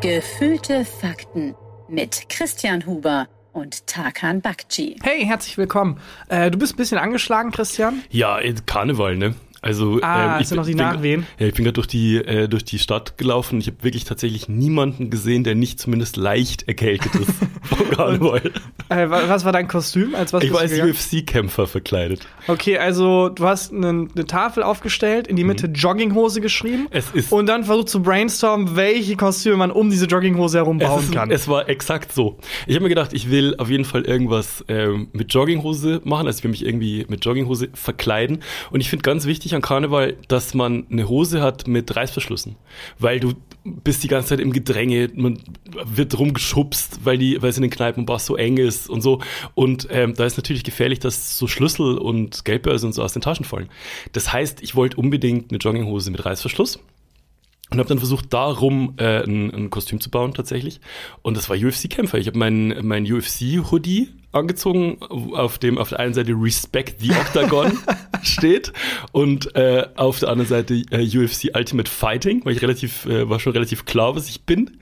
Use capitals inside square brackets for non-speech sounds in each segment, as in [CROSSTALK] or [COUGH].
Gefühlte Fakten mit Christian Huber und Tarkan Bakci. Hey, herzlich willkommen. Äh, du bist ein bisschen angeschlagen, Christian? Ja, Karneval, ne? Also, ah, ähm, ich noch die bin, Nachwehen? Ja, ich bin gerade durch die äh, durch die Stadt gelaufen. Ich habe wirklich tatsächlich niemanden gesehen, der nicht zumindest leicht erkältet ist [LAUGHS] vom Karneval. Äh, was war dein Kostüm? Als was ich war als? UFC-Kämpfer verkleidet. Okay, also du hast eine, eine Tafel aufgestellt, in die Mitte Jogginghose geschrieben Mhm. Es ist und dann versucht zu brainstormen, welche Kostüme man um diese Jogginghose herum es, bauen ist, kann. es war exakt so. Ich habe mir gedacht, ich will auf jeden Fall irgendwas ähm, mit Jogginghose machen. Also ich will mich irgendwie mit Jogginghose verkleiden. Und ich finde ganz wichtig an Karneval, dass man eine Hose hat mit Reißverschlüssen. Weil du bist die ganze Zeit im Gedränge, man wird rumgeschubst, weil, die, weil es in den Kneipenbars so eng ist und so. Und ähm, da ist natürlich gefährlich, dass so Schlüssel und Geldbörse und so aus den Taschen fallen. Das heißt, ich wollte unbedingt eine Jogginghose mit Reißverschluss. Und habe dann versucht, darum äh, ein, ein Kostüm zu bauen tatsächlich. Und das war UFC-Kämpfer. Ich habe mein, mein UFC-Hoodie angezogen, auf dem auf der einen Seite Respect the Octagon [LAUGHS] steht und äh, auf der anderen Seite äh, UFC Ultimate Fighting, weil ich relativ, äh, war schon relativ klar, was ich bin.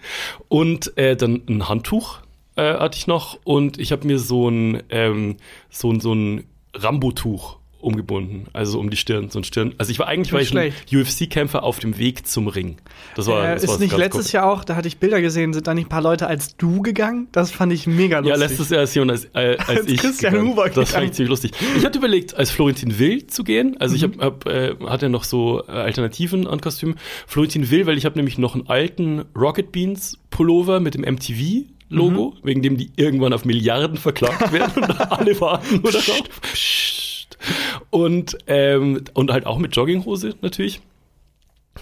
Und äh, dann ein Handtuch äh, hatte ich noch und ich habe mir so ein, ähm, so ein, so ein Rambo-Tuch umgebunden, also um die Stirn, so ein Stirn. Also ich war eigentlich war ich ein UFC-Kämpfer auf dem Weg zum Ring. Das war, äh, das ist nicht letztes cool. Jahr auch, da hatte ich Bilder gesehen, sind da nicht ein paar Leute als du gegangen? Das fand ich mega lustig. Ja, letztes Jahr ist Jon als, äh, als, Als ich. Christian gegangen. Huber Das fand gegangen. ich ziemlich lustig. Ich hatte überlegt, als Florentin Will zu gehen. Also ich hab, Mhm. hab, äh, hatte noch so äh, Alternativen an Kostümen. Florentin Will, weil ich habe nämlich noch einen alten Rocket Beans Pullover mit dem MTV. Logo, Mhm. wegen dem die irgendwann auf Milliarden verklagt werden und alle warten nur darauf. Psst. Und, ähm, und halt auch mit Jogginghose natürlich.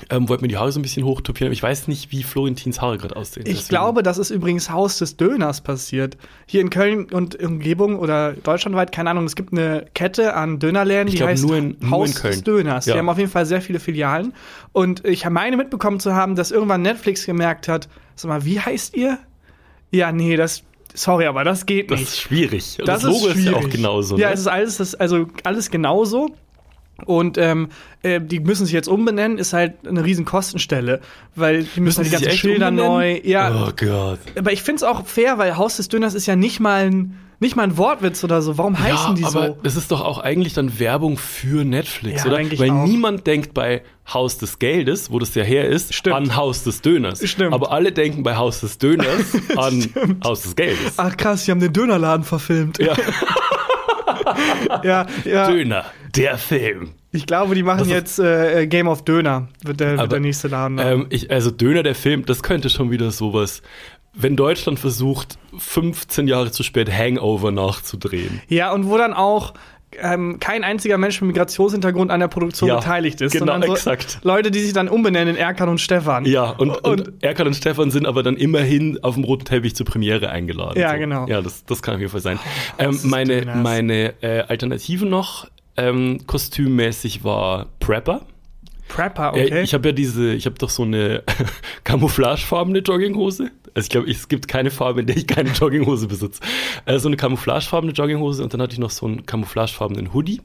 Ähm, wollte mir die Haare so ein bisschen hochtopieren. Ich weiß nicht, wie Florentins Haare gerade aussehen. Ich Deswegen- glaube, das ist übrigens Haus des Döners passiert. Hier in Köln und Umgebung oder deutschlandweit, keine Ahnung, es gibt eine Kette an Dönerläden, Ich die glaub, heißt nur in- nur Haus des Döners. Ja. Die haben auf jeden Fall sehr viele Filialen. Und ich meine mitbekommen zu haben, dass irgendwann Netflix gemerkt hat, sag mal, wie heißt ihr? Ja, nee, das, sorry, aber das geht Das nicht. ist schwierig. Das das, Logo ist ist, ja auch schwierig. genauso. Ja, ne? es ist alles, das, also alles genauso. Und ähm, äh, die müssen sich jetzt umbenennen, ist halt eine riesen Kostenstelle, weil die müssen, Müssen die ganzen Schilder umbenennen? neu. Ja, Oh Gott. aber ich finde es auch fair, weil Haus des Döners ist ja nicht mal ein, nicht mal ein Wortwitz oder so. Warum heißen die aber so? das ist doch auch eigentlich dann Werbung für Netflix, Ja, oder? Weil auch. niemand denkt bei Haus des Geldes, wo das ja her ist, Stimmt. an Haus des Döners. Stimmt. Aber alle denken bei Haus des Döners [LAUGHS] an Haus des Geldes. Ach krass, die haben den Dönerladen verfilmt. Ja, [LAUGHS] ja, ja. Döner, der Film. Ich glaube, die machen jetzt äh, Game of Döner, wird der, wird Aber, der nächste Laden. Ähm, ich, also Döner, der Film, das könnte schon wieder sowas. Wenn Deutschland versucht, 15 Jahre zu spät Hangover nachzudrehen. Ja, und wo dann auch ähm, kein einziger Mensch mit Migrationshintergrund an der Produktion Ja, beteiligt ist. genau, so exakt. Leute, die sich dann umbenennen in Erkan und Stefan. Ja, und, und, Und- Erkan und Stefan sind aber dann immerhin auf dem roten Teppich zur Premiere eingeladen. Ja, genau. Ja, das, das kann auf jeden Fall sein. das ähm, meine meine äh, Alternative noch ähm, kostümmäßig war Prepper. Prepper, Äh, okay. ich habe ja diese, ich habe doch so eine [LAUGHS] camouflagefarbene Jogginghose. Also ich glaube, es gibt keine Farbe, in der ich keine [LAUGHS] Jogginghose besitze. Äh, so eine camouflagefarbene Jogginghose und dann hatte ich noch so einen camouflagefarbenen Hoodie.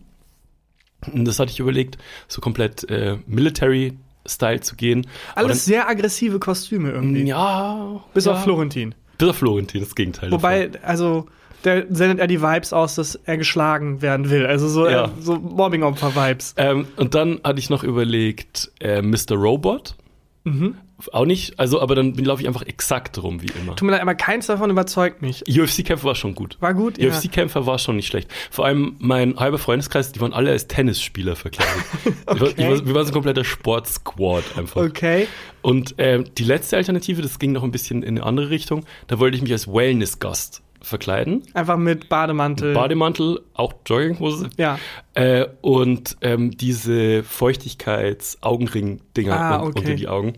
Und das hatte ich überlegt, so komplett äh, Military-Style zu gehen. Alles sehr aggressive Kostüme irgendwie. dann, ja. Bis ja, auf Florentin. Bis auf Florentin, das Gegenteil. Wobei, also, der sendet er die Vibes aus, dass er geschlagen werden will. Also so, Ja. äh, so Mobbing-Opfer-Vibes. Ähm, und dann hatte ich noch überlegt, äh, Mr. Robot. Mhm. Auch nicht, also, aber dann laufe ich einfach exakt rum, wie immer. Tut mir leid, aber keins davon überzeugt mich. UFC-Kämpfer war schon gut. War gut, ja. UFC-Kämpfer war schon nicht schlecht. Vor allem mein halber Freundeskreis, die waren alle als Tennisspieler verkleidet. [LAUGHS] Okay. wir, wir, wir waren so ein kompletter Sportsquad einfach. Okay. Und ähm, die letzte Alternative, das ging noch ein bisschen in eine andere Richtung, da wollte ich mich als Wellness-Gast verkleiden. Einfach mit Bademantel. Bademantel, auch Jogginghose. ja. Äh, und ähm, diese Feuchtigkeits-Augenring-Dinger Ah, okay. unter die Augen.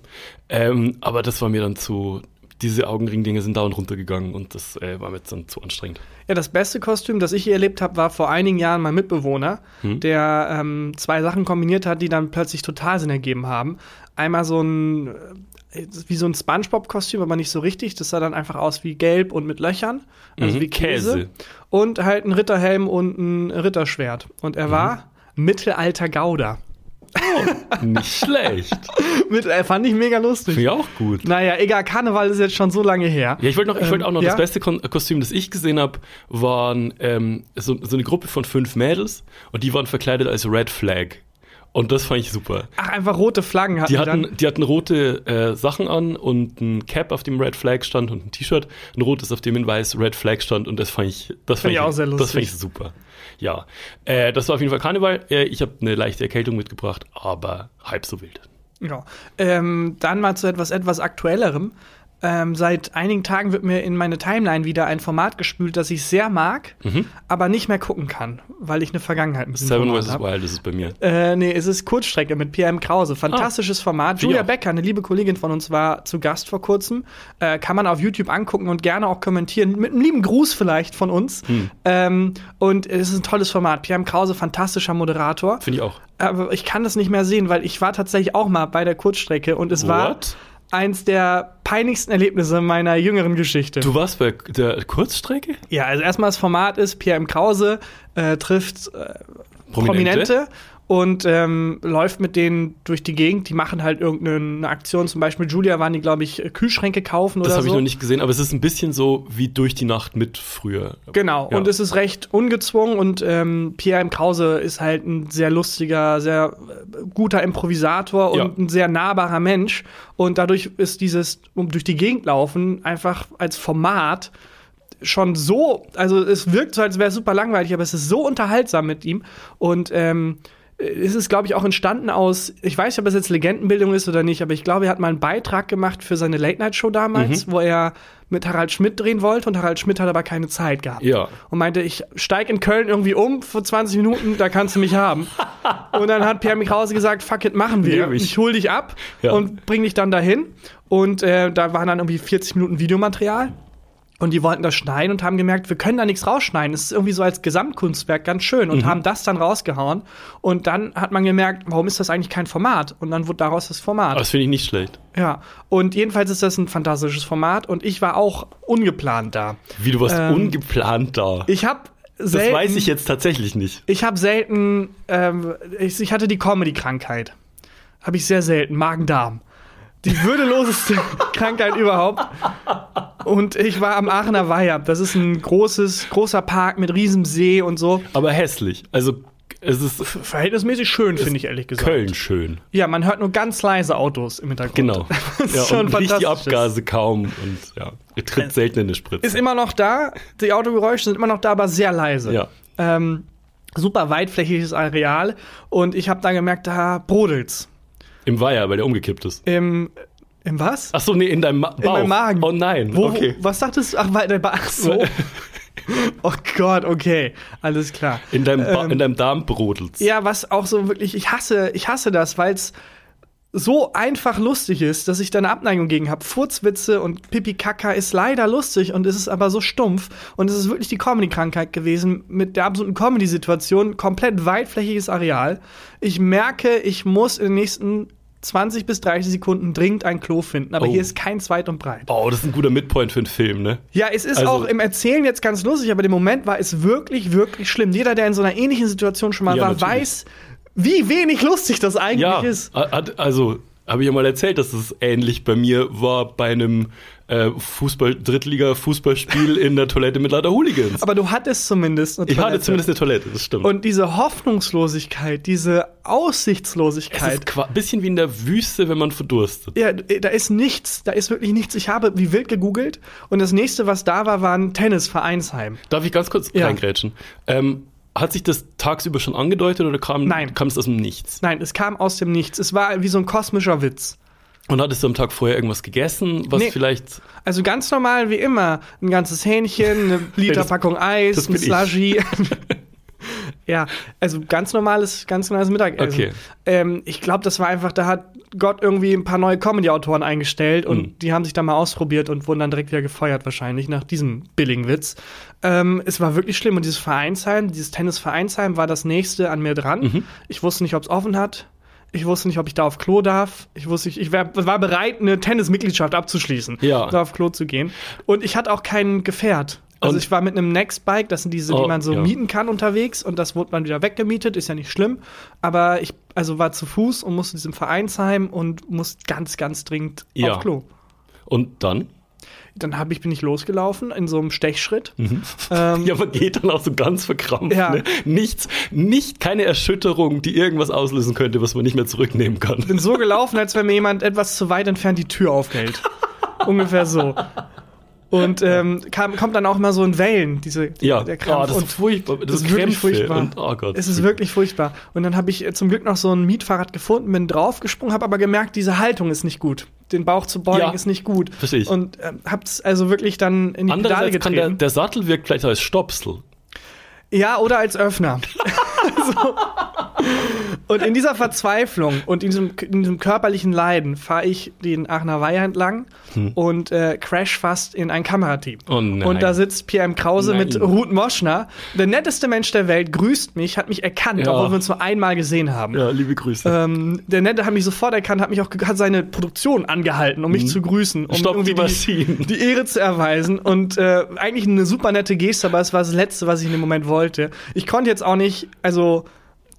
Ähm, aber das war mir dann zu. Diese Augenring-Dinge sind dauernd runtergegangen und das äh, war mir jetzt dann zu anstrengend. Ja, das beste Kostüm, das ich hier erlebt habe, war vor einigen Jahren mein Mitbewohner, Hm. der ähm, zwei Sachen kombiniert hat, die dann plötzlich total Sinn ergeben haben. Einmal so ein, wie so ein Spongebob-Kostüm, aber nicht so richtig. Das sah dann einfach aus wie gelb und mit Löchern, also Mhm, wie Käse. Käse. Und halt ein Ritterhelm und ein Ritterschwert. Und Mhm. er war Mittelalter Gauder. Nicht [LAUGHS] schlecht. Mit, äh, fand ich mega lustig. Finde ich auch gut. Naja, egal, Karneval ist jetzt schon so lange her. Ja, ich wollte noch, ich wollte auch noch Ähm, ja? das beste Kon Kostüm, das ich gesehen habe, waren ähm, so, so eine Gruppe von fünf Mädels und die waren verkleidet als Red Flag. Und das fand ich super. Ach, einfach rote Flaggen hatten Die dann. hatten, die hatten rote äh, Sachen an und ein Cap, auf dem Red Flag stand und ein T-Shirt, ein rotes, auf dem in weiß Red Flag stand und das fand ich, das fand ich auch sehr Das lustig. fand ich super. Ja, äh, das war auf jeden Fall Karneval. Äh, ich habe eine leichte Erkältung mitgebracht, aber halb so wild. Ja. Ähm, dann mal zu etwas etwas aktuellerem. Ähm, seit einigen Tagen wird mir in meine Timeline wieder ein Format gespült, das ich sehr mag, aber nicht mehr gucken kann, weil ich eine Vergangenheit mit Mhm. Seven Format vs. Wild ist es bei mir. Äh, nee, es ist Kurzstrecke mit PM Krause. Fantastisches Format. Finde ich Julia. Becker, eine liebe Kollegin von uns, war zu Gast vor kurzem. Äh, kann man auf YouTube angucken und gerne auch kommentieren. Mit einem lieben Gruß vielleicht von uns. Hm. Ähm, und es ist ein tolles Format. PM Krause, fantastischer Moderator. Finde ich auch. Aber ich kann das nicht mehr sehen, weil ich war tatsächlich auch mal bei der Kurzstrecke und es war What? Eins der peinlichsten Erlebnisse meiner jüngeren Geschichte. Du warst bei der Kurzstrecke? Ja, also erstmal das Format ist, PM Krause äh, trifft äh, Prominente? Prominente, und ähm, läuft mit denen durch die Gegend. Die machen halt irgendeine Aktion. Zum Beispiel mit Julia waren die, glaube ich, Kühlschränke kaufen Das oder habe so. ich noch nicht gesehen, aber es ist ein bisschen so wie durch die Nacht mit früher. Genau, Ja. und es ist recht ungezwungen und ähm, Pierre M. Krause ist halt ein sehr lustiger, sehr äh, guter Improvisator und Ja. ein sehr nahbarer Mensch. Und dadurch ist dieses um durch die Gegend laufen einfach als Format schon so, also es wirkt so, als wäre es super langweilig, aber es ist so unterhaltsam mit ihm. Und ähm, es ist, glaube ich, auch entstanden aus, ich weiß nicht, ob es jetzt Legendenbildung ist oder nicht, aber ich glaube, er hat mal einen Beitrag gemacht für seine Late-Night-Show damals, wo er mit Harald Schmidt drehen wollte und Harald Schmidt hat aber keine Zeit gehabt. Ja. Und meinte, ich steig in Köln irgendwie um für 20 Minuten, da kannst du mich haben. [LAUGHS] und dann hat Pierre Krause gesagt, fuck it, machen wir. Ich. Ich hol dich ab Ja. und bring dich dann dahin. Und äh, da waren dann irgendwie 40 Minuten Videomaterial. Und die wollten das schneiden und haben gemerkt, wir können da nichts rausschneiden. Es ist irgendwie so als Gesamtkunstwerk ganz schön und haben das dann rausgehauen. Und dann hat man gemerkt, warum ist das eigentlich kein Format? Und dann wurde daraus das Format. Aber das finde ich nicht schlecht. ja. Und jedenfalls ist das ein fantastisches Format und ich war auch ungeplant da. Wie du warst Ähm, ungeplant da. Ich habe das selten, weiß ich jetzt tatsächlich nicht. Ich habe selten, ähm, ich, ich hatte die Comedy-Krankheit. Habe ich sehr selten, Magen-Darm. Die würdeloseste Krankheit überhaupt. Und ich war am Aachener Weiher. Das ist ein großes, großer Park mit riesem See und so. Aber hässlich. Also es ist Verhältnismäßig schön, finde ich ehrlich gesagt. Köln schön. Ja, man hört nur ganz leise Autos im Hintergrund. Genau. [LAUGHS] Das ist ja, schon und riecht die. Abgase kaum und ja, er tritt selten in eine Spritze. Ist immer noch da. Die Autogeräusche sind immer noch da, aber sehr leise. ja. ähm, super weitflächiges Areal und ich habe da gemerkt, da brodelt's. Im Weiher, weil der umgekippt ist. Im, im was? Ach so, nee, in deinem Ma Bauch. In meinem Magen. Oh nein. Wo, okay. was sagtest du? Ach, weil der ba Ach so. [LAUGHS] oh Gott, okay. Alles klar. In deinem, ba Ähm, in deinem Darm brodelt's. Ja, was auch so wirklich, ich hasse, ich hasse das, weil es so einfach lustig ist, dass ich da eine Abneigung gegen habe. Furzwitze und Pipi Kaka ist leider lustig und es ist aber so stumpf. Und es ist wirklich die Comedy-Krankheit gewesen mit der absoluten Comedy-Situation. Komplett weitflächiges Areal. Ich merke, ich muss in den nächsten 20 bis 30 Sekunden dringend ein Klo finden, aber Oh. hier ist kein Zweit und Breit. Oh, das ist ein guter Midpoint für einen Film, ne? Ja, es ist Also- auch im Erzählen jetzt ganz lustig, aber im Moment war es wirklich, wirklich schlimm. Jeder, der in so einer ähnlichen Situation schon mal Ja, war, natürlich. weiß, wie wenig lustig das eigentlich Ja, ist. also habe ich ja mal erzählt, dass es ähnlich bei mir war bei einem äh, Fußball Drittliga-Fußballspiel in der Toilette mit lauter Hooligans. Aber du hattest zumindest eine ich hatte Toilette. zumindest eine Toilette, das stimmt. Und diese Hoffnungslosigkeit, diese es Aussichtslosigkeit. ist ein bisschen wie in der Wüste, wenn man verdurstet. Ja, da ist nichts, da ist wirklich nichts. Ich habe wie wild gegoogelt und das nächste, was da war, war ein Tennisvereinsheim. Darf ich ganz kurz Ja. reingrätschen? Ähm, hat sich das tagsüber schon angedeutet oder kam, Nein. kam es aus dem Nichts? Nein, es kam aus dem Nichts. Es war wie so ein kosmischer Witz. Und hattest du am Tag vorher irgendwas gegessen, was Nee. vielleicht. Also ganz normal wie immer. Ein ganzes Hähnchen, eine [LAUGHS] Literpackung Eis, das ein. Slushy. [LAUGHS] [LAUGHS] [LAUGHS] ja, also ganz normales, ganz normales Mittagessen. Okay. Ähm, ich glaube, das war einfach, da hat Gott irgendwie ein paar neue Comedy-Autoren eingestellt und Mhm. die haben sich da mal ausprobiert und wurden dann direkt wieder gefeuert wahrscheinlich nach diesem billigen Witz. Ähm, es war wirklich schlimm und dieses Vereinsheim, dieses Tennisvereinsheim war das nächste an mir dran. Mhm. Ich wusste nicht, ob es offen hat. Ich wusste nicht, ob ich da auf Klo darf. Ich wusste, nicht, ich wär, war bereit, eine Tennismitgliedschaft abzuschließen, Ja. da auf Klo zu gehen. Und ich hatte auch kein Gefährt. Also Und- ich war mit einem Nextbike, das sind diese, die Oh, man so ja. mieten kann unterwegs und das wurde man wieder weggemietet, ist ja nicht schlimm. Aber ich also war zu Fuß und musste diesem Vereinsheim und musste ganz, ganz dringend Ja. auf Klo. Und dann? Dann hab ich, bin ich losgelaufen in so einem Stechschritt. Ähm, [LAUGHS] Ja, man geht dann auch so ganz verkrampft. Ja. Ne? Nichts, nicht keine Erschütterung, die irgendwas auslösen könnte, was man nicht mehr zurücknehmen kann. bin so gelaufen, als wenn mir jemand etwas zu weit entfernt die Tür aufhält. [LAUGHS] Ungefähr so. Und ähm, kam, kommt dann auch immer so in Wellen, diese, die, Ja, der Krampf. oh, das ist furchtbar. Das, ist wirklich furchtbar. Und, oh Gott. Es ist wirklich furchtbar. Und dann habe ich äh, zum Glück noch so ein Mietfahrrad gefunden, bin draufgesprungen, habe aber gemerkt, diese Haltung ist nicht gut. Den Bauch zu beugen Ja, ist nicht gut. versteh ich. Und ähm, hab's also wirklich dann in die Pedale Andererseits kann der, getreten. der Sattel wirkt vielleicht als Stopsel. ja, oder als Öffner. [LAUGHS] so. Und in dieser Verzweiflung und in diesem, in diesem körperlichen Leiden fahre ich den Aachener Weiher entlang und äh, crash fast in ein Kamerateam. Hm. Oh. Und da sitzt Pierre M. Krause Nein. mit Ruth Moschner. Der netteste Mensch der Welt grüßt mich, hat mich erkannt, Ja. obwohl wir uns nur einmal gesehen haben. Ja, liebe Grüße. Ähm, der Nette hat mich sofort erkannt, hat mich auch hat seine Produktion angehalten, um mich zu grüßen, um. Stopp die irgendwie die, die Ehre zu erweisen und äh, eigentlich eine super nette Geste, aber es war das Letzte, was ich in dem Moment wollte. Ich konnte jetzt auch nicht, also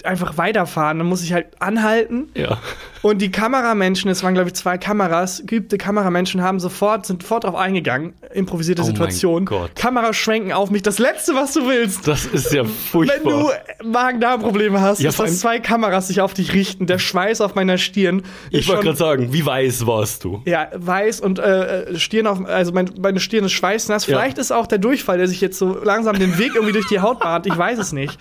einfach weiterfahren, dann muss ich halt anhalten ja. und die Kameramenschen, es waren glaube ich zwei Kameras, geübte Kameramenschen haben sofort sind sofort drauf eingegangen, improvisierte Oh Situation, Gott. Kamera schwenken auf mich, das Letzte, was du willst. Das ist ja Wenn furchtbar. du Magen-Darm-Probleme hast, Ja, ist vor das allem- zwei Kameras sich auf dich richten, der Schweiß auf meiner Stirn. ich wollte gerade sagen, wie weiß warst du? Ja, weiß und äh, Stirn auf, also mein, meine Stirn ist schweißnass. Ja. Vielleicht ist auch der Durchfall, der sich jetzt so langsam den Weg irgendwie durch die Haut bahnt. Ich weiß es nicht.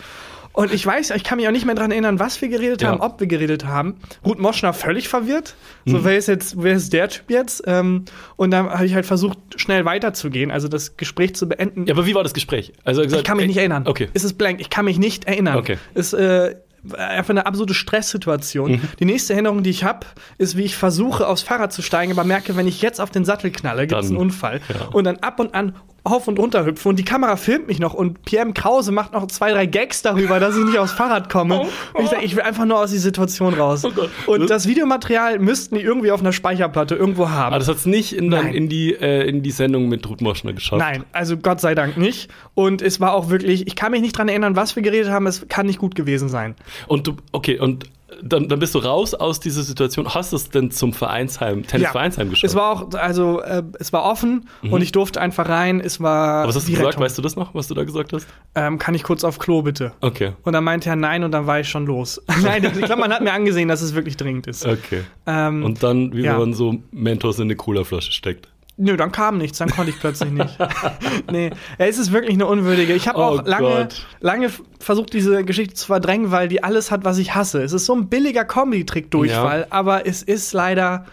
Und ich weiß, ich kann mich auch nicht mehr daran erinnern, was wir geredet Ja. haben, ob wir geredet haben. Ruth Moschner völlig verwirrt. Mhm. So, wer ist jetzt, wer ist der Typ jetzt? Ähm, und dann habe ich halt versucht, schnell weiterzugehen, also das Gespräch zu beenden. Ja, aber wie war das Gespräch? Also gesagt, Ich kann mich nicht erinnern. Okay. Es ist blank. Ich kann mich nicht erinnern. Okay. Es äh, einfach eine absolute Stresssituation. Mhm. Die nächste Erinnerung, die ich habe, ist, wie ich versuche, aufs Fahrrad zu steigen, aber merke, wenn ich jetzt auf den Sattel knalle, gibt es einen Unfall. ja. Und dann ab und an auf und runter hüpfe und die Kamera filmt mich noch und Pierre M. Krause macht noch zwei, drei Gags darüber, dass ich nicht aufs Fahrrad komme. Und ich sage, ich will einfach nur aus der Situation raus. Oh Gott. Und das Videomaterial müssten die irgendwie auf einer Speicherplatte irgendwo haben. Aber das hat es nicht in, dann in, die, äh, in die Sendung mit Ruth Moschner geschafft. Nein, also Gott sei Dank nicht. Und es war auch wirklich, ich kann mich nicht dran erinnern, was wir geredet haben. Es kann nicht gut gewesen sein. Und du, okay, und dann, dann bist du raus aus dieser Situation. Hast du es denn zum Vereinsheim, Tennisvereinsheim geschafft? Es war auch, also äh, es war offen und ich durfte einfach rein. Es war. Mhm. Aber was hast du gesagt? Weißt du das noch, was du da gesagt hast? Ähm, kann ich kurz auf Klo bitte? Okay. Und dann meinte er nein und dann war ich schon los. [LAUGHS] nein, ich glaube, man hat mir angesehen, dass es wirklich dringend ist. Okay. Ähm, Und dann, wie ja. wenn man so Mentos in eine Colaflasche steckt. Nö, dann kam nichts, dann konnte ich plötzlich nicht. [LAUGHS] nee, es ist wirklich eine unwürdige. Ich habe Oh auch lange, Gott. lange versucht, diese Geschichte zu verdrängen, weil die alles hat, was ich hasse. Es ist so ein billiger Comedy-Trick-Durchfall, Ja. aber es ist leider,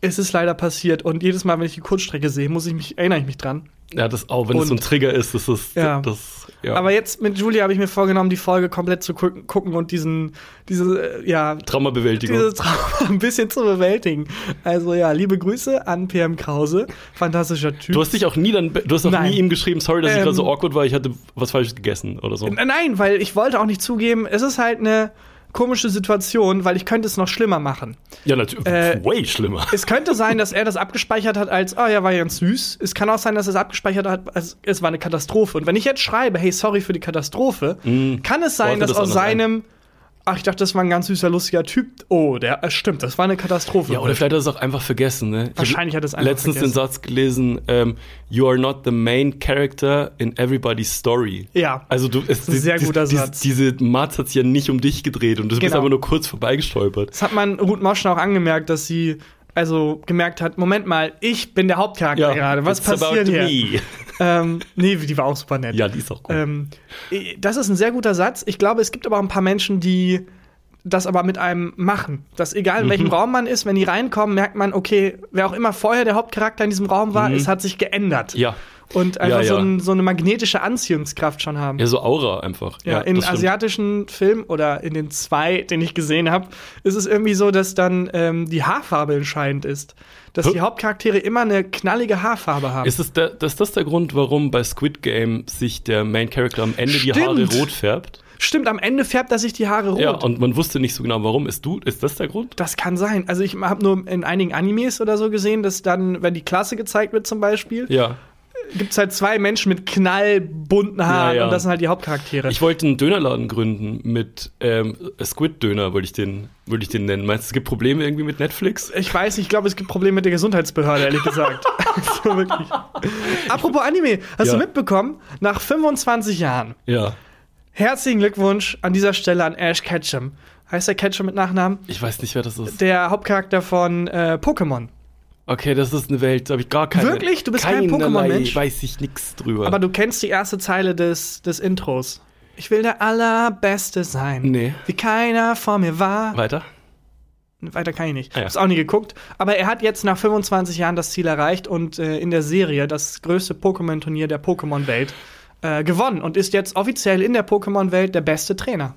es ist leider passiert. Und jedes Mal, wenn ich die Kurzstrecke sehe, muss ich mich, erinnere ich mich dran. Ja, das auch, wenn es so ein Trigger ist, das ist Ja. das. Ja. Aber jetzt mit Julia habe ich mir vorgenommen, die Folge komplett zu gucken, und diesen, diese, äh, ja, Traumabewältigung. dieses Trauma [LAUGHS] ein bisschen zu bewältigen. Also ja, liebe Grüße an PM Krause, fantastischer Typ. Du hast dich auch nie dann, du hast auch Nein. nie ihm geschrieben, sorry, dass ich Ähm, gerade so awkward war, ich hatte was Falsches gegessen oder so. Nein, weil ich wollte auch nicht zugeben, es ist halt eine komische Situation, weil ich könnte es noch schlimmer machen. Ja, natürlich. Äh, way schlimmer. Es könnte sein, dass er das abgespeichert hat als, oh ja, war ganz süß. Es kann auch sein, dass er es abgespeichert hat als, es war eine Katastrophe. Und wenn ich jetzt schreibe, hey, sorry für die Katastrophe, kann es sein, Ordne dass das aus anders ein. Ach, ich dachte, das war ein ganz süßer, lustiger Typ. Oh, der, äh, stimmt, das war eine Katastrophe. Ja, oder vielleicht hat er es auch einfach vergessen, ne? Wahrscheinlich hat er es einfach Letztens vergessen. den Satz gelesen, ähm, you are not the main character in everybody's story. Ja. Also du, es, ein sehr dies- guter dies- Satz. Diese Matz hat sich ja nicht um dich gedreht und du bist Genau. einfach nur kurz vorbeigestolpert. Das hat man Ruth Moschner auch angemerkt, dass sie also gemerkt hat, Moment mal, ich bin der Hauptcharakter gerade. Was passiert hier? [LAUGHS] Ähm, nee, die war auch super nett. Ja, die ist auch gut. Ähm, das ist ein sehr guter Satz. Ich glaube, es gibt aber auch ein paar Menschen, die das aber mit einem machen. Dass egal in welchem Mhm. Raum man ist, wenn die reinkommen, merkt man, okay, wer auch immer vorher der Hauptcharakter in diesem Raum war, es hat sich geändert. Mhm. ja. Und einfach Ja, So, ja. ein, so eine magnetische Anziehungskraft schon haben. Ja, so Aura einfach. Ja, in das stimmt. asiatischen Filmen oder in den zwei, den ich gesehen habe, ist es irgendwie so, dass dann ähm, die Haarfarbe entscheidend ist. Dass Hä? die Hauptcharaktere immer eine knallige Haarfarbe haben. Ist es der, ist das der Grund, warum bei Squid Game sich der Main Character am Ende die Stimmt. Haare rot färbt? Stimmt, am Ende färbt er sich die Haare rot. Ja, und man wusste nicht so genau, warum. Ist du, ist das der Grund? Das kann sein. Also ich habe nur in einigen Animes oder so gesehen, dass dann, wenn die Klasse gezeigt wird zum Beispiel, Ja. gibt es halt zwei Menschen mit knallbunten Haaren Ja, ja. und das sind halt die Hauptcharaktere. Ich wollte einen Dönerladen gründen mit ähm, Squid-Döner, wollte ich, den, ich den nennen. Meinst du, es gibt Probleme irgendwie mit Netflix? Ich weiß ich glaube, es gibt Probleme mit der Gesundheitsbehörde, ehrlich gesagt. [LAUGHS] [LAUGHS] so, wirklich. Apropos Anime, hast Ja. du mitbekommen, nach 25 Jahren, Ja. Herzlichen Glückwunsch an dieser Stelle an Ash Ketchum. Heißt der Ketchum mit Nachnamen? Ich weiß nicht, wer das ist. Der Hauptcharakter von äh, Pokémon. Okay, das ist eine Welt, da habe ich gar keine. Wirklich? Du bist kein Pokémon-Mensch? weiß ich nichts drüber. Aber du kennst die erste Zeile des, des Intros. Ich will der Allerbeste sein. Nee. Wie keiner vor mir war. Weiter? Weiter kann ich nicht. Ah, ja. Hab's auch nie geguckt. Aber er hat jetzt nach 25 Jahren das Ziel erreicht und äh, in der Serie das größte Pokémon-Turnier der Pokémon-Welt äh, gewonnen und ist jetzt offiziell in der Pokémon-Welt der beste Trainer.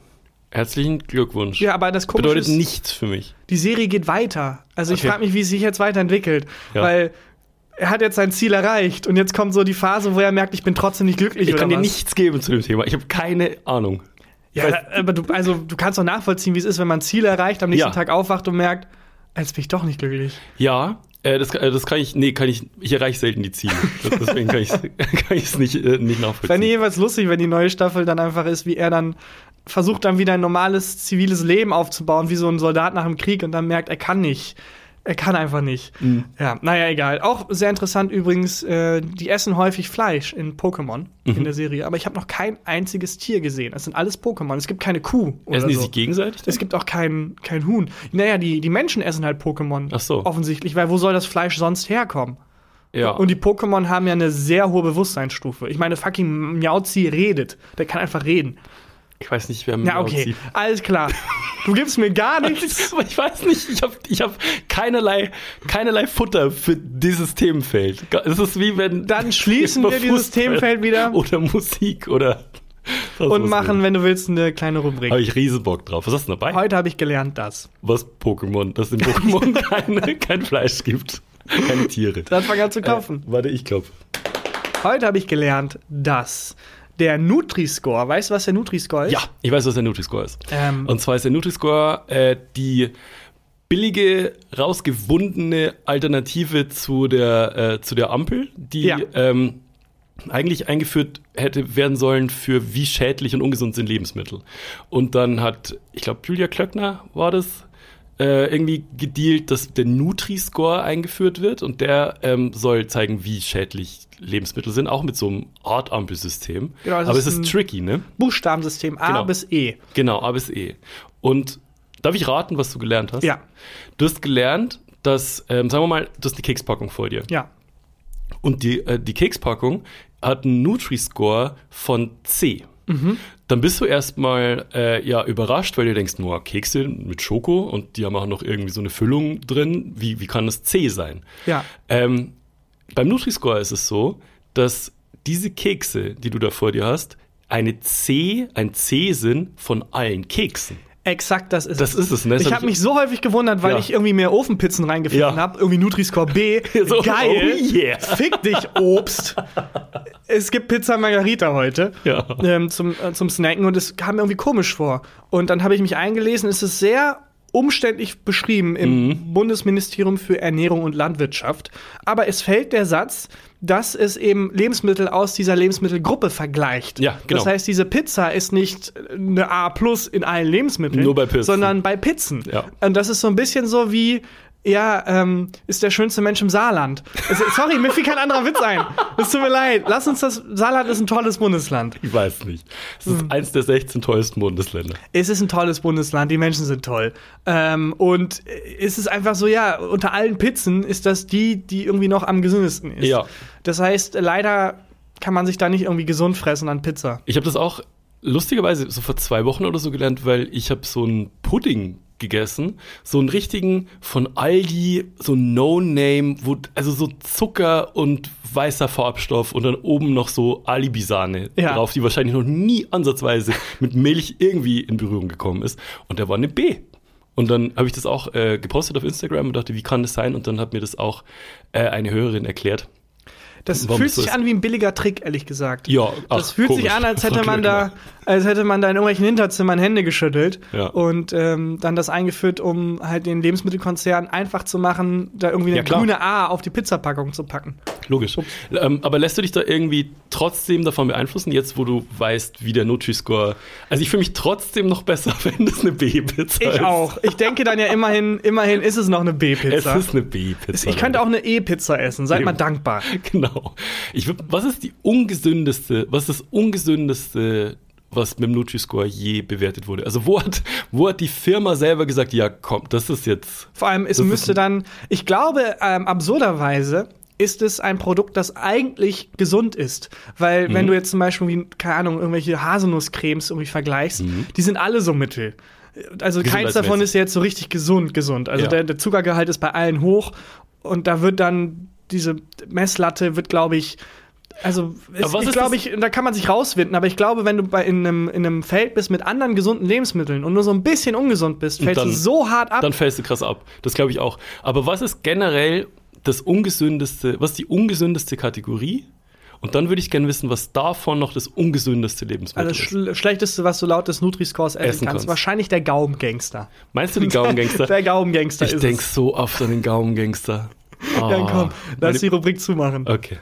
Herzlichen Glückwunsch. Ja, aber das Komische Bedeutet ist, nichts für mich. die Serie geht weiter. Also ich Okay. frage mich, wie es sich jetzt weiterentwickelt. Ja. Weil er hat jetzt sein Ziel erreicht und jetzt kommt so die Phase, wo er merkt, ich bin trotzdem nicht glücklich Ich kann dir was. nichts geben zu dem Thema. Ich habe keine Ahnung. Ja, Weiß- aber du, also, du kannst doch nachvollziehen, wie es ist, wenn man ein Ziel erreicht, am nächsten Ja. Tag aufwacht und merkt, jetzt bin ich doch nicht glücklich. Ja, äh, das, äh, das kann ich, nee, kann ich, ich erreiche selten die Ziele. [LAUGHS] Deswegen [LAUGHS] kann ich es nicht, äh, nicht nachvollziehen. Fände ich jeweils lustig, wenn die neue Staffel dann einfach ist, wie er dann versucht, dann wieder ein normales ziviles Leben aufzubauen, wie so ein Soldat nach dem Krieg und dann merkt, er kann nicht. Er kann einfach nicht. Mhm. Ja, naja, egal. Auch sehr interessant übrigens, äh, die essen häufig Fleisch in Pokémon Mhm. in der Serie, aber ich habe noch kein einziges Tier gesehen. Es sind alles Pokémon. Es gibt keine Kuh. Oder Essen die so. sich gegenseitig? Es gibt auch kein, kein Huhn. Naja, die, die Menschen essen halt Pokémon. Ach so. Offensichtlich, weil wo soll das Fleisch sonst herkommen? ja. Und die Pokémon haben ja eine sehr hohe Bewusstseinsstufe. Ich meine, fucking Miauzi redet. Der kann einfach reden. Ich weiß nicht, wer Ja, okay. aussieht. Alles klar. Du gibst mir gar [LAUGHS] nichts. Ich weiß nicht, ich habe ich hab keinerlei, keinerlei Futter für dieses Themenfeld. Es ist wie wenn. Dann schließen wir dieses Fußball Themenfeld wieder Oder Musik oder. und machen, wenn du willst, eine kleine Rubrik. Habe ich riesen Bock drauf. Was hast du dabei? Heute habe ich gelernt, das. Was Pokémon, dass in Pokémon [LAUGHS] keine, kein Fleisch gibt. Keine Tiere. Dann fang an zu kaufen. Äh, warte, ich glaube. Heute habe ich gelernt, dass der Nutri-Score, weißt du, was der Nutri-Score ist? Ja, ich weiß, was der Nutri-Score ist. Ähm, Und zwar ist der Nutri-Score äh, die billige, rausgewundene Alternative zu der, äh, zu der Ampel, die Ja. ähm, eigentlich eingeführt hätte werden sollen für wie schädlich und ungesund sind Lebensmittel. Und dann hat, ich glaube, Julia Klöckner war das, äh, irgendwie gedealt, dass der Nutri-Score eingeführt wird und der ähm, soll zeigen, wie schädlich Lebensmittel sind, auch mit so einem Art Ampelsystem. Genau, Aber ist es ist tricky, ne? Buchstabensystem A Genau. bis E. Genau, A bis E. Und darf ich raten, was du gelernt hast? Ja, Du hast gelernt, dass, ähm, sagen wir mal, du hast eine Kekspackung vor dir. ja. Und die, äh, die Kekspackung hat einen Nutri-Score von C. Mhm. Dann bist du erstmal äh, ja, überrascht, weil du denkst, nur Kekse mit Schoko und die haben auch noch irgendwie so eine Füllung drin. Wie, wie kann das C sein? Ja. Ähm, beim Nutri-Score ist es so, dass diese Kekse, die du da vor dir hast, eine C, ein C sind von allen Keksen. Exakt, das ist Das es. ist es, ne? Das Ich hab habe ich- mich so häufig gewundert, weil Ja. ich irgendwie mehr Ofenpizzen reingepfiffen Ja. habe. Irgendwie Nutri-Score B. [LAUGHS] So, Geil. oh yeah. Fick dich, Obst. es gibt Pizza Margarita heute Ja. ähm, zum, äh, zum Snacken und es kam mir irgendwie komisch vor. Und dann habe ich mich eingelesen. Es ist sehr umständlich beschrieben im Mhm. Bundesministerium für Ernährung und Landwirtschaft. Aber es fällt der Satz, dass es eben Lebensmittel aus dieser Lebensmittelgruppe vergleicht. Ja, genau. Das heißt, diese Pizza ist nicht eine A plus in allen Lebensmitteln, Nur bei Pizzen. sondern bei Pizzen. Ja. Und das ist so ein bisschen so wie, ja, ähm, ist der schönste Mensch im Saarland. Es, sorry, mir fiel kein anderer Witz ein. Es tut mir leid. Lass uns das, Saarland ist ein tolles Bundesland. Ich weiß nicht. Es ist Hm. eins der 16 tollsten Bundesländer. Es ist ein tolles Bundesland, die Menschen sind toll. Ähm, und es ist einfach so, ja, unter allen Pizzen ist das die, die irgendwie noch am gesündesten ist. Ja. Das heißt, leider kann man sich da nicht irgendwie gesund fressen an Pizza. Ich habe das auch lustigerweise so vor zwei Wochen oder so gelernt, weil ich habe so einen Pudding gegessen, so einen richtigen von Aldi, so ein No-Name, wo also so Zucker und weißer Farbstoff und dann oben noch so Alibi-Sahne Ja. drauf, die wahrscheinlich noch nie ansatzweise mit Milch irgendwie in Berührung gekommen ist. Und der war eine B. Und dann habe ich das auch äh, gepostet auf Instagram und dachte, wie kann das sein? Und dann hat mir das auch äh, eine Hörerin erklärt. Das Warum fühlt ist das- sich an wie ein billiger Trick, ehrlich gesagt. Ja, Das ach, fühlt sich komisch. an, als hätte man da, als hätte man da in irgendwelchen Hinterzimmern Hände geschüttelt Ja. und ähm, dann das eingeführt, um halt den Lebensmittelkonzern einfach zu machen, da irgendwie eine Ja, grüne A auf die Pizzapackung zu packen. Logisch. Ähm, aber lässt du dich da irgendwie trotzdem davon beeinflussen, jetzt wo du weißt, wie der Nutri-Score. Also ich fühle mich trotzdem noch besser, [LAUGHS] wenn das eine B-Pizza ist. Ich auch. Ich denke dann ja immerhin, immerhin ist es noch eine Es B-Pizza. ist eine B-Pizza. Ich könnte auch eine E-Pizza essen. Seid Eben. mal dankbar. [LAUGHS] Genau. Ich, würd- was ist die ungesündeste, was ist das ungesündeste, was mit dem Nutri-Score je bewertet wurde? Also wo hat, wo hat die Firma selber gesagt, ja komm, das ist jetzt, Vor allem, es müsste dann, ich glaube, ähm, absurderweise ist es ein Produkt, das eigentlich gesund ist. Weil, Mhm. wenn du jetzt zum Beispiel, wie, keine Ahnung, irgendwelche Haselnusscremes irgendwie vergleichst, die sind alle so mittel. Also keins davon Mhm. Ist jetzt so richtig gesund, gesund. Also Ja. der, der Zuckergehalt ist bei allen hoch und da wird dann diese Messlatte wird, glaube ich, also es, ich glaube, das- ich, da kann man sich rauswinden, aber ich glaube, wenn du bei in einem, in einem Feld bist mit anderen gesunden Lebensmitteln und nur so ein bisschen ungesund bist, fällst dann- du so hart ab. dann fällst du krass ab. Das glaube ich auch. Aber was ist generell das ungesündeste, was ist die ungesündeste Kategorie? Und dann würde ich gerne wissen, was davon noch das ungesündeste Lebensmittel Also das ist. Schl Schlechteste, was du laut des Nutri-Scores essen, Essen kannst, kannst. wahrscheinlich der Gaumengangster. Meinst du die [LAUGHS] Gaumengangster? Der Gaumengangster ich ist denke es. so oft an den Gaumengangster. Oh, Ja, komm, lass die Rubrik zumachen. Okay.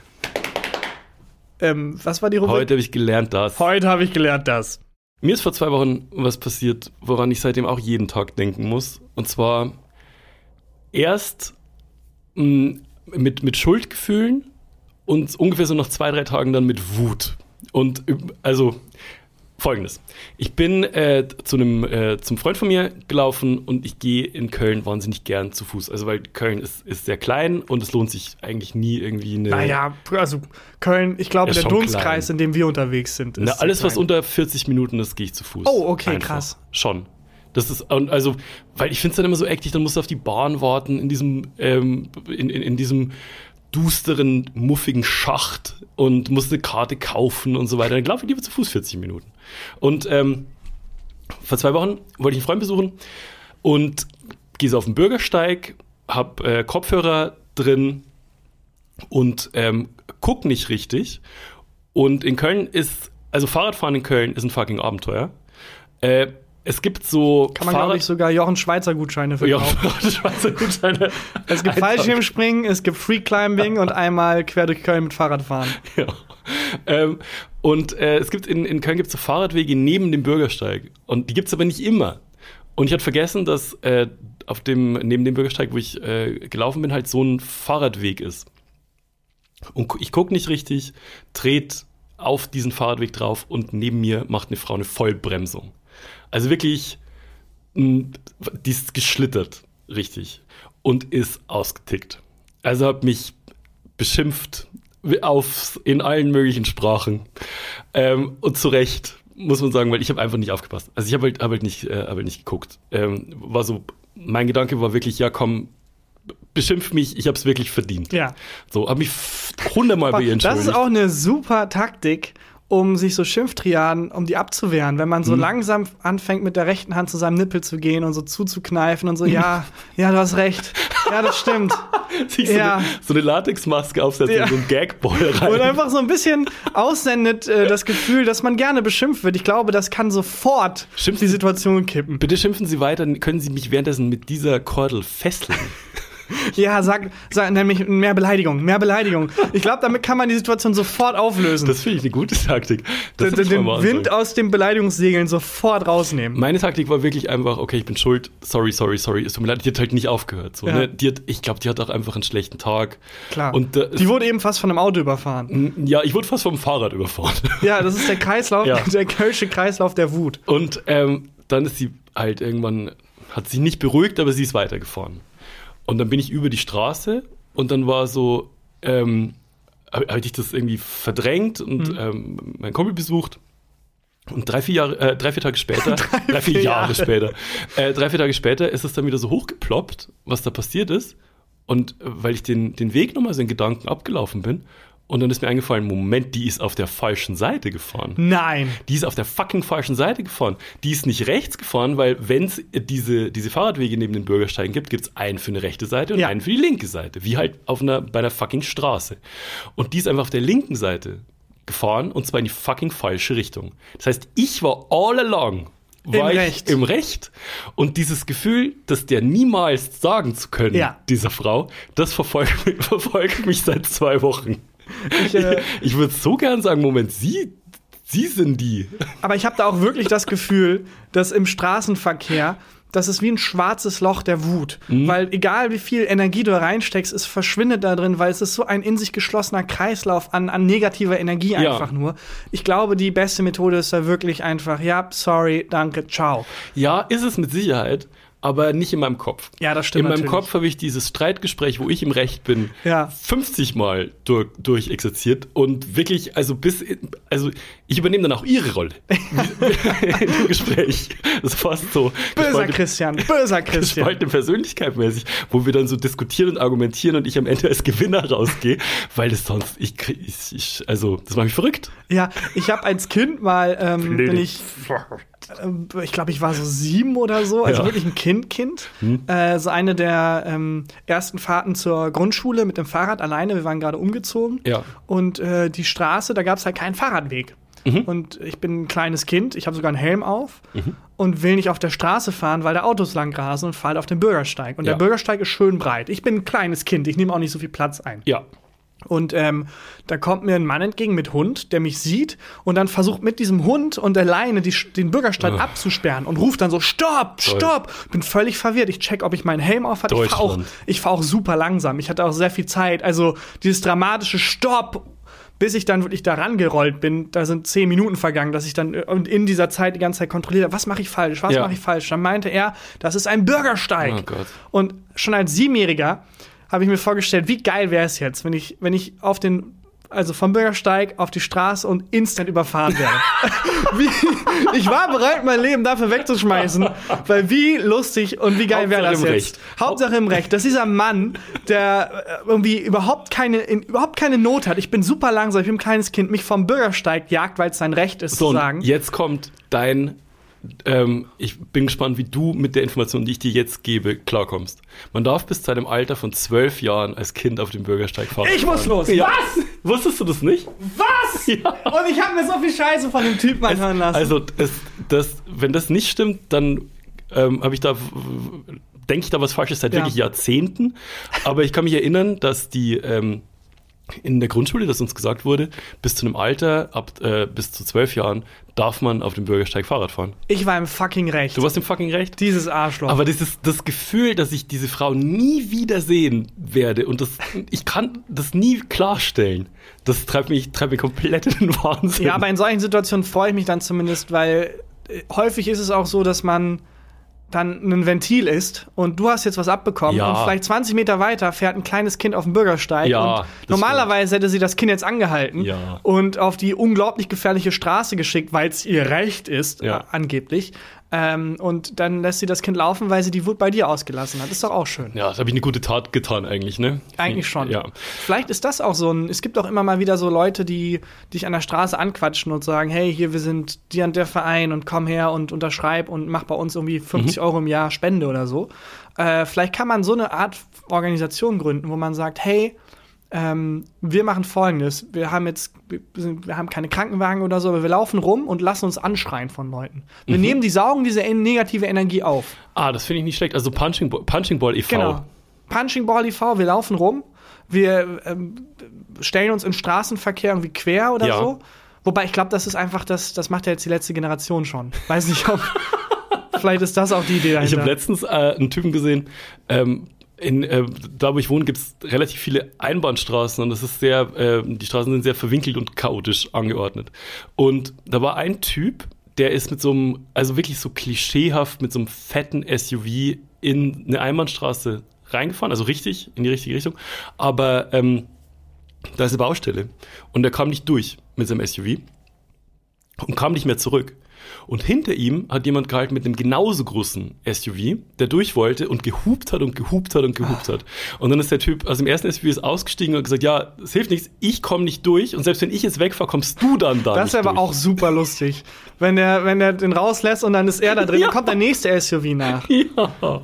Ähm, was war die Rubrik? Heute habe ich gelernt das. Heute habe ich gelernt das. Mir ist vor zwei Wochen was passiert, woran ich seitdem auch jeden Tag denken muss. Und zwar erst mh, mit, mit Schuldgefühlen und ungefähr so nach zwei, drei Tagen dann mit Wut. Und also folgendes. Ich bin äh, zu einem äh, zum Freund von mir gelaufen und ich gehe in Köln wahnsinnig gern zu Fuß. Also weil Köln ist, ist sehr klein und es lohnt sich eigentlich nie irgendwie eine. Naja, also Köln, ich glaube, Ist der Dunstkreis, in dem wir unterwegs sind, ist Na, alles, was unter 40 Minuten ist, gehe ich zu Fuß. Oh, okay, krass. Schon. Das ist, und also, weil ich finde es dann immer so eklig, dann musst du auf die Bahn warten, in diesem, ähm, in, in, in diesem dusteren, muffigen Schacht und musst eine Karte kaufen und so weiter. Dann laufe ich lieber zu Fuß 40 Minuten. Und ähm, vor zwei Wochen wollte ich einen Freund besuchen und gehe so auf den Bürgersteig, hab äh, Kopfhörer drin und ähm, guck nicht richtig. Und in Köln ist, also Fahrradfahren in Köln ist ein fucking Abenteuer. Äh, es gibt so Kann man, glaube ich, sogar Jochen Schweizer Gutscheine verkaufen. Schweizer Gutscheine. Es gibt Einfach. Fallschirmspringen, es gibt Freeclimbing und einmal quer durch Köln mit Fahrradfahren. [LAUGHS] Ja. Ähm, und äh, es gibt in, in Köln gibt es so Fahrradwege neben dem Bürgersteig. Und die gibt es aber nicht immer. Und ich hatte vergessen, dass äh, auf dem, neben dem Bürgersteig, wo ich äh, gelaufen bin, halt so ein Fahrradweg ist. Und ich gucke nicht richtig, dreht auf diesen Fahrradweg drauf und neben mir macht eine Frau eine Vollbremsung. Also wirklich, die ist geschlittert, richtig. Und ist ausgetickt. Also hat mich beschimpft auf, in allen möglichen Sprachen. Ähm, und zu Recht, muss man sagen, weil ich habe einfach nicht aufgepasst. Also ich habe halt, hab halt, nicht, äh, hab halt nicht geguckt. Ähm, war so, mein Gedanke war wirklich, ja komm, beschimpf mich, ich habe es wirklich verdient. Ja. So, habe mich hundertmal bei ihr Das entschuldigt. ist auch eine super Taktik, um sich so Schimpftriaden, um die abzuwehren. Wenn Mhm. man so langsam anfängt, mit der rechten Hand zu seinem Nippel zu gehen und so zuzukneifen und so, ja, [LAUGHS] ja, du hast recht. Ja, das stimmt. [LAUGHS] sich so, ja. eine, so eine Latexmaske aufsetzen Ja. und so ein Gagball [LAUGHS] rein. Und einfach so ein bisschen aussendet äh, das Gefühl, dass man gerne beschimpft wird. Ich glaube, das kann sofort Schimpfen die Situation kippen. Bitte schimpfen Sie weiter, können Sie mich währenddessen mit dieser Kordel fesseln. Ja, sag, sag nämlich mehr Beleidigung, mehr Beleidigung. Ich glaube, damit kann man die Situation sofort auflösen. Das finde ich eine gute Taktik. Das den den Wind aus den Beleidigungssegeln sofort rausnehmen. Meine Taktik war wirklich einfach, okay, ich bin schuld, sorry, sorry, sorry, es tut mir leid, die hat halt nicht aufgehört. So, Ja. ne? die hat, ich glaube, die hat auch einfach einen schlechten Tag. Klar. Und äh, die wurde eben fast von einem Auto überfahren. ja, ich wurde fast vom Fahrrad überfahren. [LAUGHS] Ja, das ist der Kreislauf, [LAUGHS] Ja. der kölsche Kreislauf der Wut. Und ähm, dann ist sie halt irgendwann, hat sie nicht beruhigt, aber sie ist weitergefahren. Und dann bin ich über die Straße und dann war so, ähm, habe hab ich das irgendwie verdrängt und Mhm. ähm, meinen Kumpel besucht. Und drei, vier Jahre, äh, drei, vier Tage später, [LAUGHS] drei, vier, vier Jahre, Jahre. später, äh, drei, vier Tage später ist es dann wieder so hochgeploppt, was da passiert ist. Und äh, weil ich den, den Weg nochmal so in Gedanken abgelaufen bin, und dann ist mir eingefallen, Moment, die ist auf der falschen Seite gefahren. Nein. Die ist auf der fucking falschen Seite gefahren. Die ist nicht rechts gefahren, weil wenn es diese, diese Fahrradwege neben den Bürgersteigen gibt, gibt es einen für eine rechte Seite und Ja. einen für die linke Seite. Wie halt auf einer, bei einer fucking Straße. Und die ist einfach auf der linken Seite gefahren und zwar in die fucking falsche Richtung. Das heißt, ich war all along war Im Recht. im Recht. Und dieses Gefühl, das der niemals sagen zu können, Ja. dieser Frau, das verfolgt, [LAUGHS] verfolgt mich seit zwei Wochen. Ich, äh, [LAUGHS] Ich würde so gern sagen, Moment, Sie, Sie sind die. Aber ich habe da auch wirklich das Gefühl, dass im Straßenverkehr, das ist wie ein schwarzes Loch der Wut. Mhm. Weil egal wie viel Energie du reinsteckst, es verschwindet da drin, weil es ist so ein in sich geschlossener Kreislauf an, an negativer Energie Ja. einfach nur. Ich glaube, die beste Methode ist da wirklich einfach, ja, sorry, danke, ciao. Ja, ist es mit Sicherheit, aber nicht in meinem Kopf. Ja, das stimmt In meinem natürlich. Kopf habe ich dieses Streitgespräch, wo ich im Recht bin, Ja. 50 Mal durch, durchexerziert und wirklich, also bis, in- also ich übernehme dann auch ihre Rolle [LAUGHS] im Gespräch. Das ist fast so. Böser gespaltene- Christian, böser [LAUGHS] Christian. gespaltene Persönlichkeit mäßig, wo wir dann so diskutieren und argumentieren und ich am Ende als Gewinner rausgehe, weil es sonst, ich, ich, ich also, das macht mich verrückt. Ja, ich habe als Kind mal, ähm, bin ich, [LAUGHS] ich glaube, ich war so sieben oder so, also Ja. wirklich ein Kind, Kind. Äh, so eine der ähm, ersten Fahrten zur Grundschule mit dem Fahrrad alleine. Wir waren gerade umgezogen. Ja. Und äh, die Straße, da gab es halt keinen Fahrradweg. Und ich bin ein kleines Kind, ich habe sogar einen Helm auf und will nicht auf der Straße fahren, weil da Autos lang grasen und fahre halt auf den Bürgersteig. Und Ja. der Bürgersteig ist schön breit. Ich bin ein kleines Kind, ich nehme auch nicht so viel Platz ein. Ja. Und ähm, da kommt mir ein Mann entgegen mit Hund, der mich sieht und dann versucht mit diesem Hund und der Leine die, den Bürgersteig abzusperren und ruft dann so: Stopp, stopp! Bin völlig verwirrt. Ich check, ob ich meinen Helm auf hatte. Ich fahre auch, ich fahr auch super langsam. Ich hatte auch sehr viel Zeit. Also dieses dramatische Stopp. Bis ich dann wirklich da rangerollt bin, da sind zehn Minuten vergangen, dass ich dann äh, und in dieser Zeit die ganze Zeit kontrolliert habe, was mache ich falsch, was Ja. mache ich falsch. Dann meinte er, das ist ein Bürgersteig. Oh. Und schon als Siebenjähriger habe ich mir vorgestellt, wie geil wäre es jetzt, wenn ich, wenn ich auf den, also vom Bürgersteig auf die Straße und instant überfahren werde. [LAUGHS] wie, ich war bereit, mein Leben dafür wegzuschmeißen, weil wie lustig und wie geil wäre das im jetzt. Recht. Hauptsache im Recht. Dass dieser Mann, der äh, irgendwie überhaupt keine, in, überhaupt keine Not hat, ich bin super langsam, ich bin ein kleines Kind, mich vom Bürgersteig jagt, weil es sein Recht ist So, zu sagen. jetzt kommt dein, ähm, ich bin gespannt, wie du mit der Information, die ich dir jetzt gebe, klarkommst. Man darf bis zu einem Alter von zwölf Jahren als Kind auf dem Bürgersteig fahren. Ich muss los. Ja. Was? Wusstest du das nicht? Was? [LAUGHS] Ja. Und ich habe mir so viel Scheiße von dem Typen anhören lassen. Also, es, das, wenn das nicht stimmt, dann ähm, habe ich da, denke ich da was Falsches seit Ja. wirklich Jahrzehnten. Aber ich kann mich erinnern, dass die ähm, in der Grundschule, dass uns gesagt wurde, bis zu einem Alter, ab äh, bis zu zwölf Jahren, darf man auf dem Bürgersteig Fahrrad fahren. Ich war im fucking Recht. Du warst im fucking Recht. Dieses Arschloch. Aber dieses, das Gefühl, dass ich diese Frau nie wieder sehen werde und das, ich kann das nie klarstellen, das treibt mich, treibt mich komplett in den Wahnsinn. ja, aber in solchen Situationen freue ich mich dann zumindest, weil äh, häufig ist es auch so, dass man dann ein Ventil ist und du hast jetzt was abbekommen Ja. und vielleicht 20 Meter weiter fährt ein kleines Kind auf dem Bürgersteig Ja, und normalerweise hätte sie das Kind jetzt angehalten Ja. und auf die unglaublich gefährliche Straße geschickt, weil es ihr Recht ist, äh, angeblich. Ähm, und dann lässt sie das Kind laufen, weil sie die Wut bei dir ausgelassen hat. Ist doch auch schön. Ja, das habe ich eine gute Tat getan eigentlich, ne? Eigentlich schon. Ja. Vielleicht ist das auch so ein. Es gibt auch immer mal wieder so Leute, die dich an der Straße anquatschen und sagen: Hey, hier, wir sind dir und der Verein und komm her und unterschreib und mach bei uns irgendwie 50 Mhm. Euro im Jahr Spende oder so. Äh, vielleicht kann man so eine Art Organisation gründen, wo man sagt: Hey, ähm, wir machen folgendes. Wir haben jetzt, wir, haben keine Krankenwagen oder so, aber wir laufen rum und lassen uns anschreien von Leuten. Wir Mhm. nehmen die saugen diese negative Energie auf. Ah, das finde ich nicht schlecht. Also Punching, Ball- Punching Ball e.V. Genau. Punching Ball e.V., wir laufen rum, wir ähm, stellen uns im Straßenverkehr irgendwie quer oder Ja. so. Wobei ich glaube, das ist einfach, das, das macht ja jetzt die letzte Generation schon. Weiß nicht, ob. [LAUGHS] vielleicht ist das auch die Idee Ich dahinter. habe letztens äh, einen Typen gesehen, ähm, in, äh, da wo ich wohne, gibt es relativ viele Einbahnstraßen und das ist sehr, äh, die Straßen sind sehr verwinkelt und chaotisch angeordnet. Und da war ein Typ, der ist mit so einem, also wirklich so klischeehaft mit so einem fetten SUV in eine Einbahnstraße reingefahren, also richtig, in die richtige Richtung. Aber ähm, da ist eine Baustelle und er kam nicht durch mit seinem SUV und kam nicht mehr zurück. Und hinter ihm hat jemand gehalten mit einem genauso großen SUV, der durch wollte und gehupt hat und gehupt hat und gehupt hat. Und dann ist der Typ aus dem ersten SUV ist ausgestiegen und gesagt, ja, es hilft nichts, ich komme nicht durch und selbst wenn ich jetzt wegfahre, kommst du dann da das wäre aber durch. auch super lustig. Wenn der, wenn der den rauslässt und dann ist er da drin, [LAUGHS] Ja. dann kommt der nächste SUV nach. [LAUGHS] Ja.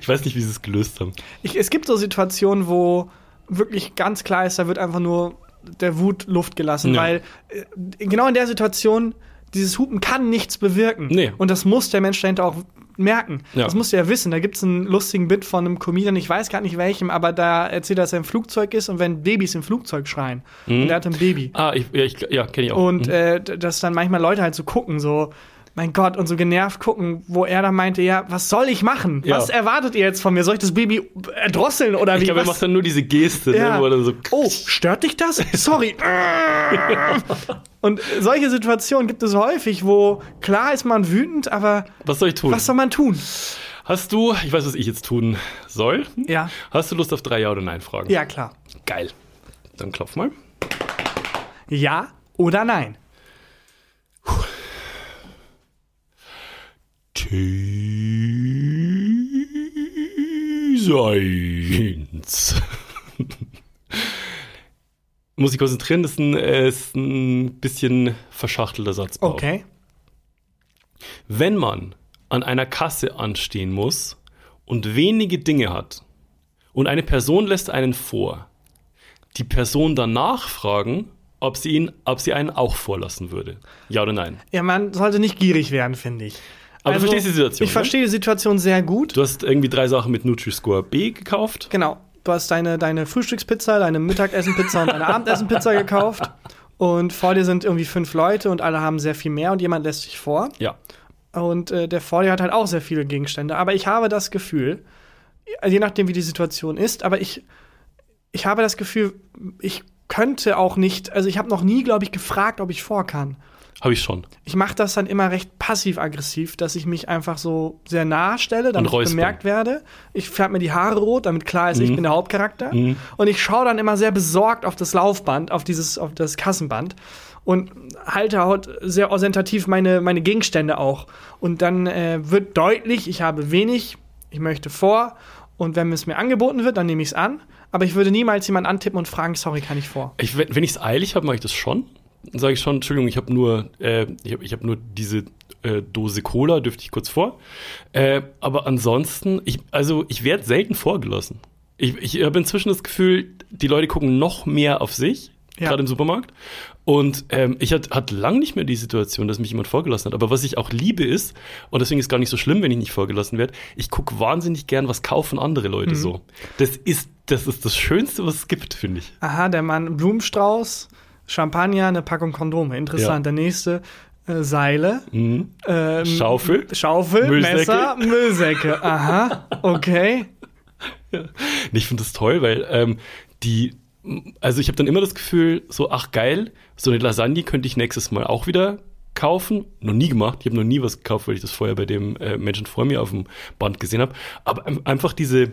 Ich weiß nicht, wie sie es gelöst haben. Ich, es gibt so Situationen, wo wirklich ganz klar ist, da wird einfach nur der Wut Luft gelassen, Ja. weil äh, genau in der Situation dieses Hupen kann nichts bewirken. Nee. Und das muss der Mensch dahinter auch merken. Ja. Das musst du ja wissen. Da gibt es einen lustigen Bit von einem Comedian, ich weiß gar nicht welchem, aber da erzählt er, dass er im Flugzeug ist und wenn Babys im Flugzeug schreien. Und er hat ein Baby. Ah, ich, ja, ich, ja kenne ich auch. Und äh, d- dass dann manchmal Leute halt so gucken, so, mein Gott, und so genervt gucken, wo er dann meinte, ja, was soll ich machen? Ja. Was erwartet ihr jetzt von mir? Soll ich das Baby erdrosseln oder ich wie? glaube, er macht dann nur diese Geste, Ja. ne, wo er dann so. Oh, stört dich das? Sorry. [LAUGHS] Und solche Situationen gibt es häufig, wo klar ist man wütend, aber Was soll ich tun? was soll man tun? Hast du, ich weiß, was ich jetzt tun soll. Ja. Hast du Lust auf drei Ja oder Nein Fragen? Ja, klar. Geil. Dann klopf mal. Ja oder nein? Seins. [LAUGHS] Muss ich konzentrieren, das ist ein, äh, ist ein bisschen verschachtelter Satzbau. Okay. Wenn man an einer Kasse anstehen muss und wenige Dinge hat und eine Person lässt einen vor, die Person danach fragen, ob sie, ihn, ob sie einen auch vorlassen würde. Ja oder nein? Ja, man sollte nicht gierig werden, finde ich. Aber du verstehst die Situation, Ich ne? verstehe die Situation sehr gut. Du hast irgendwie drei Sachen mit Nutri-Score B gekauft. Genau. Du hast deine, deine Frühstückspizza, deine Mittagessenpizza und deine [LAUGHS] Abendessenpizza gekauft. Und vor dir sind irgendwie fünf Leute und alle haben sehr viel mehr und jemand lässt sich vor. Ja. Und äh, der vor dir hat halt auch sehr viele Gegenstände. Aber ich habe das Gefühl, je nachdem, wie die Situation ist, aber ich, ich habe das Gefühl, ich könnte auch nicht, also ich habe noch nie, glaube ich, gefragt, ob ich vor kann. Habe ich schon. Ich mache das dann immer recht passiv-aggressiv, dass ich mich einfach so sehr nahe stelle, damit ich bemerkt werde. Ich färbe mir die Haare rot, damit klar ist, ich Mhm. bin der Hauptcharakter. Und ich schaue dann immer sehr besorgt auf das Laufband, auf dieses, auf das Kassenband und halte halt sehr ostentativ meine, meine Gegenstände auch. Und dann äh, wird deutlich, ich habe wenig, ich möchte vor. Und wenn es mir angeboten wird, dann nehme ich es an. Aber ich würde niemals jemanden antippen und fragen, sorry, kann ich vor. Ich, wenn ich es eilig habe, mache ich das schon. Sage ich schon, Entschuldigung, ich habe nur, äh, ich habe ich hab nur diese äh, Dose Cola, dürfte ich kurz vor. Äh, aber ansonsten, ich, also ich werde selten vorgelassen. Ich, ich habe inzwischen das Gefühl, die Leute gucken noch mehr auf sich, Ja. gerade im Supermarkt. Und ähm, ich hatte hat lang nicht mehr die Situation, dass mich jemand vorgelassen hat. Aber was ich auch liebe ist, und deswegen ist gar nicht so schlimm, wenn ich nicht vorgelassen werde, ich gucke wahnsinnig gern, was kaufen andere Leute so. Das ist, das ist das Schönste, was es gibt, finde ich. Aha, der Mann Blumenstrauß, Champagner, eine Packung Kondome. Interessant. Ja. Der nächste äh, Seile, Mhm. ähm, Schaufel. Schaufel, Müllsäcke. Messer, Müllsäcke. Aha, okay. Nee, Ich finde das toll, weil ähm, die, also ich habe dann immer das Gefühl, so, ach geil, so eine Lasagne könnte ich nächstes Mal auch wieder kaufen. Noch nie gemacht. Ich habe noch nie was gekauft, weil ich das vorher bei dem äh, Menschen vor mir auf dem Band gesehen habe. Aber einfach diese,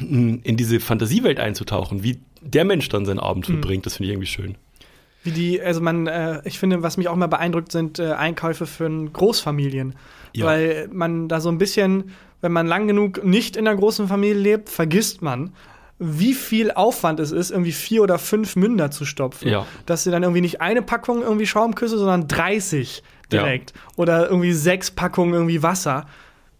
mh, in diese Fantasiewelt einzutauchen, wie der Mensch dann seinen Abend verbringt, das finde ich irgendwie schön. Wie die, also man, äh, ich finde, was mich auch mal beeindruckt, sind äh, Einkäufe für Großfamilien. Ja. Weil man da so ein bisschen, wenn man lang genug nicht in einer großen Familie lebt, vergisst man, wie viel Aufwand es ist, irgendwie vier oder fünf Münder zu stopfen. Ja. Dass sie dann irgendwie nicht eine Packung irgendwie Schaumküsse, sondern 30 direkt. Oder irgendwie sechs Packungen irgendwie Wasser.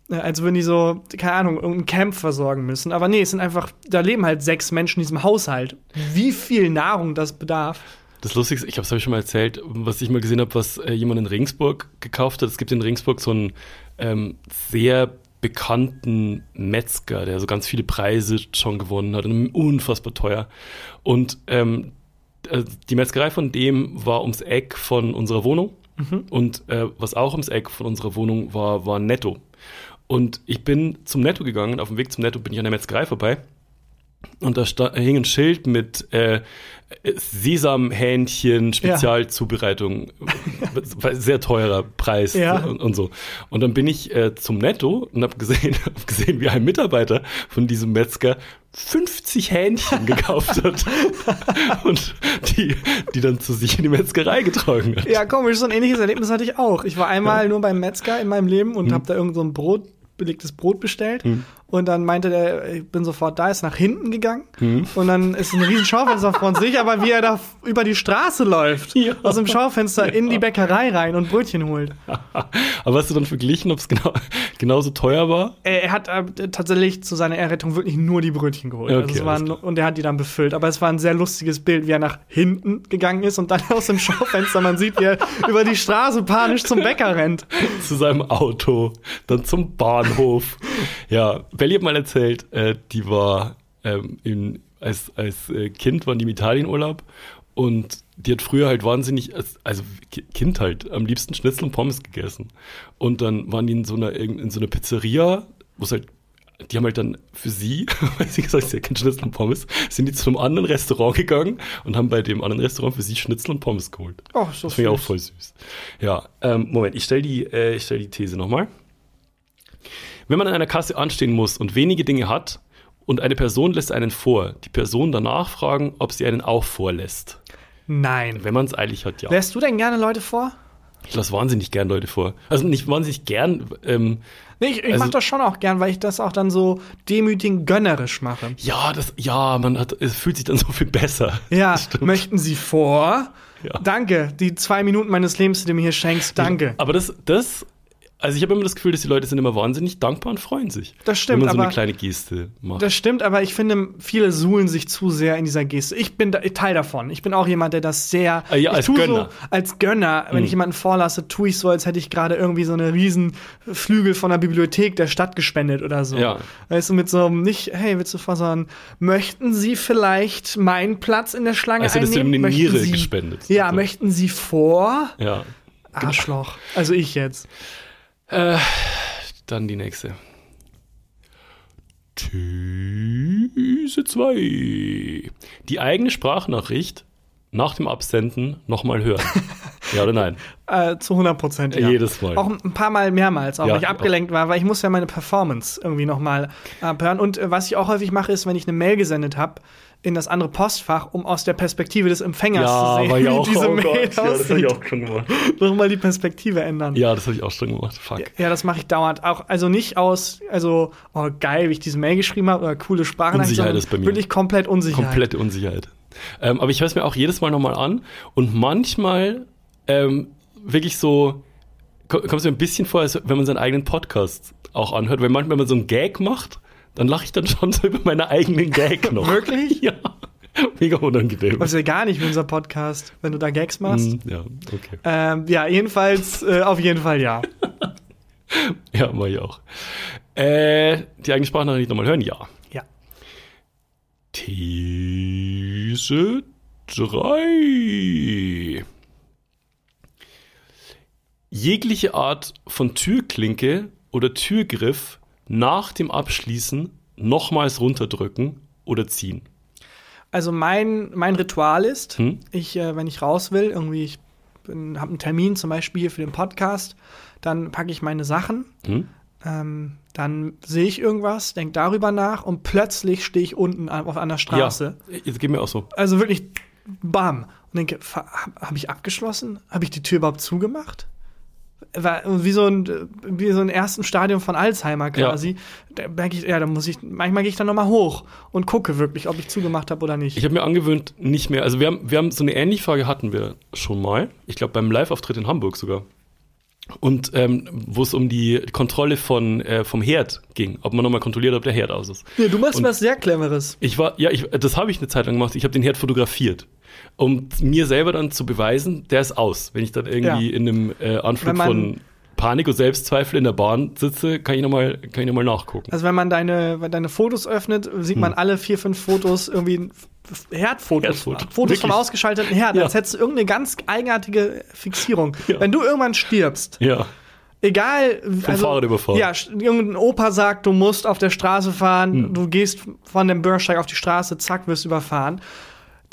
Äh, Als würden die so, keine Ahnung, irgendein Camp versorgen müssen. Aber nee, es sind einfach, da leben halt sechs Menschen in diesem Haushalt. Wie viel Nahrung das bedarf. Das Lustigste, ich habe ich schon mal erzählt, was ich mal gesehen habe, was äh, jemand in Regensburg gekauft hat. Es gibt in Regensburg so einen ähm, sehr bekannten Metzger, der so ganz viele Preise schon gewonnen hat und unfassbar teuer. Und ähm, äh, die Metzgerei von dem war ums Eck von unserer Wohnung. Und äh, was auch ums Eck von unserer Wohnung war, war Netto. Und ich bin zum Netto gegangen. Auf dem Weg zum Netto bin ich an der Metzgerei vorbei. Und da sta- hing ein Schild mit äh, Sesamhähnchen, Spezialzubereitung, sehr teurer Preis Ja. und, und so. Und dann bin ich äh, zum Netto und habe gesehen, [LAUGHS] hab gesehen, wie ein Mitarbeiter von diesem Metzger 50 Hähnchen gekauft hat [LAUGHS] und die, die dann zu sich in die Metzgerei getragen hat. Ja, komisch, so ein ähnliches Erlebnis hatte ich auch. Ich war einmal nur beim Metzger in meinem Leben und habe da irgend so ein Brot, belegtes Brot bestellt. Und Und dann meinte der, ich bin sofort da, ist nach hinten gegangen. Mhm. Und dann ist ein riesen Schaufenster vor uns sich, aber wie er da über die Straße läuft. Ja. Aus dem Schaufenster in die Bäckerei rein und Brötchen holt. [LAUGHS] Aber hast du dann verglichen, ob es genau, genauso teuer war? Er, hat äh, tatsächlich zu seiner Errettung wirklich nur die Brötchen geholt. Okay, also waren, und er hat die dann befüllt. Aber es war ein sehr lustiges Bild, wie er nach hinten gegangen ist und dann [LAUGHS] aus dem Schaufenster, man sieht, wie er über die Straße panisch zum Bäcker rennt. Zu seinem Auto, dann zum Bahnhof. Ja, Belly hat mal erzählt, äh, die war ähm, in, als, als äh, Kind waren die im Italienurlaub und die hat früher halt wahnsinnig, als- also Ki- Kind halt, am liebsten Schnitzel und Pommes gegessen. Und dann waren die in so einer, in so einer Pizzeria, wo es halt, die haben halt dann für sie, [LAUGHS] weil sie gesagt hat, sie hat kein Schnitzel und Pommes, sind die zu einem anderen Restaurant gegangen und haben bei dem anderen Restaurant für sie Schnitzel und Pommes geholt. Oh, so Das finde ich auch voll süß. Ja, ähm, Moment, ich stelle die, äh, ich stell die These nochmal. Wenn man an einer Kasse anstehen muss und wenige Dinge hat und eine Person lässt einen vor, die Person danach fragen, ob sie einen auch vorlässt. Nein. Wenn man es eilig hat, ja. Lässt du denn gerne Leute vor? Ich lasse wahnsinnig gern Leute vor. Also nicht wahnsinnig gern. Ähm, Nee, ich, ich Also- mach das schon auch gern, weil ich das auch dann so demütigend gönnerisch mache. ja, das, ja, man hat, es fühlt sich dann so viel besser. [LAUGHS] Ja, möchten Sie vor? Ja. Danke, die zwei Minuten meines Lebens, die du mir hier schenkst, danke. Aber das, das, also ich habe immer das Gefühl, dass die Leute sind immer wahnsinnig dankbar und freuen sich. Das stimmt, Wenn man so aber- eine kleine Geste macht. Das stimmt, aber ich finde, viele suhlen sich zu sehr in dieser Geste. Ich bin da, Teil davon. Ich bin auch jemand, der das sehr. Ah, ja, als Gönner. So, als Gönner, wenn Mhm. ich jemanden vorlasse, tue ich so, als hätte ich gerade irgendwie so eine riesen Flügel von der Bibliothek der Stadt gespendet oder so. Ja. Weißt du, mit so einem nicht, hey, willst du vor, sondern möchten Sie vielleicht meinen Platz in der Schlange Also hättest du einnehmen? ihm eine Niere Sie, gespendet. Ja, Also. möchten Sie vor? ja. Arschloch. Also ich jetzt. Äh, dann die nächste. These 2. Die eigene Sprachnachricht nach dem Absenden nochmal hören. ja oder nein? [LAUGHS] Äh, zu 100 Prozent, ja. Jedes Mal. Auch ein paar Mal mehrmals, auch Ja, weil ich auch. abgelenkt war, weil ich muss ja meine Performance irgendwie nochmal abhören. Und äh, was ich auch häufig mache, ist, wenn ich eine Mail gesendet habe, in das andere Postfach, um aus der Perspektive des Empfängers zu sehen, war ich auch. wie diese oh Mail Gott, ja, das habe ich auch schon gemacht. Nochmal die Perspektive ändern. Ja, das habe ich auch schon gemacht. Fuck. Ja, das mache ich dauernd. Auch, also nicht aus, also, oh geil, wie ich diese Mail geschrieben habe oder coole Sprachnachricht, Unsicherheit ist bei mir. wirklich komplett Unsicherheit. Komplette Unsicherheit. Ähm, aber ich höre es mir auch jedes Mal nochmal an und manchmal ähm, wirklich so, ko- kommt es mir ein bisschen vor, als wenn man seinen eigenen Podcast auch anhört, weil manchmal, wenn man so einen Gag macht, dann lache ich dann schon so über meine eigenen Gag [LAUGHS] noch. Wirklich? Ja. Mega unangenehm. Das ist ja gar nicht wie unser Podcast, wenn du da Gags machst. Mm, Ja, okay. Ähm, ja, jedenfalls, äh, auf jeden Fall ja. [LAUGHS] Ja, mach ich auch. Äh, die eigene Sprachnachricht nochmal hören? Ja. Ja. These 3. Jegliche Art von Türklinke oder Türgriff nach dem Abschließen nochmals runterdrücken oder ziehen. Also mein, mein Ritual ist, Hm? ich, äh, wenn ich raus will, irgendwie, ich habe einen Termin zum Beispiel hier für den Podcast, dann packe ich meine Sachen, Hm? ähm, dann sehe ich irgendwas, denke darüber nach und plötzlich stehe ich unten auf einer Straße. Ja, jetzt geht mir auch so. Also wirklich, bam. Und denke, habe hab ich abgeschlossen? Habe ich die Tür überhaupt zugemacht? War wie so ein, wie so ein ersten Stadium von Alzheimer quasi. Da merke ich, ja, da muss ich, manchmal gehe ich dann nochmal hoch und gucke wirklich, ob ich zugemacht habe oder nicht. Ich habe mir angewöhnt, nicht mehr. Also wir haben, wir haben so eine ähnliche Frage hatten wir schon mal. Ich glaube beim Live-Auftritt in Hamburg sogar. Und ähm, wo es um die Kontrolle von äh, vom Herd ging, ob man nochmal kontrolliert, ob der Herd aus ist. Nee, du machst Und- was sehr Cleveres. Ich war, ja, ich, das habe ich eine Zeit lang gemacht. Ich habe den Herd fotografiert, um mir selber dann zu beweisen, der ist aus. Wenn ich dann irgendwie Ja. in einem äh, Anflug von Panik und Selbstzweifel in der Bahn sitze, kann ich nochmal, kann ich noch mal nachgucken. Also wenn man deine, wenn deine Fotos öffnet, sieht man alle vier, fünf Fotos irgendwie Herdfotos. Herdfoto. Fotos vom ausgeschalteten Herd, Ja. als hättest du irgendeine ganz eigenartige Fixierung. Ja. Wenn du irgendwann stirbst, ja, egal. also, Fahrrad überfahren. Ja, irgendein Opa sagt, du musst auf der Straße fahren, Hm. du gehst von dem Bürgersteig auf die Straße, zack, wirst überfahren.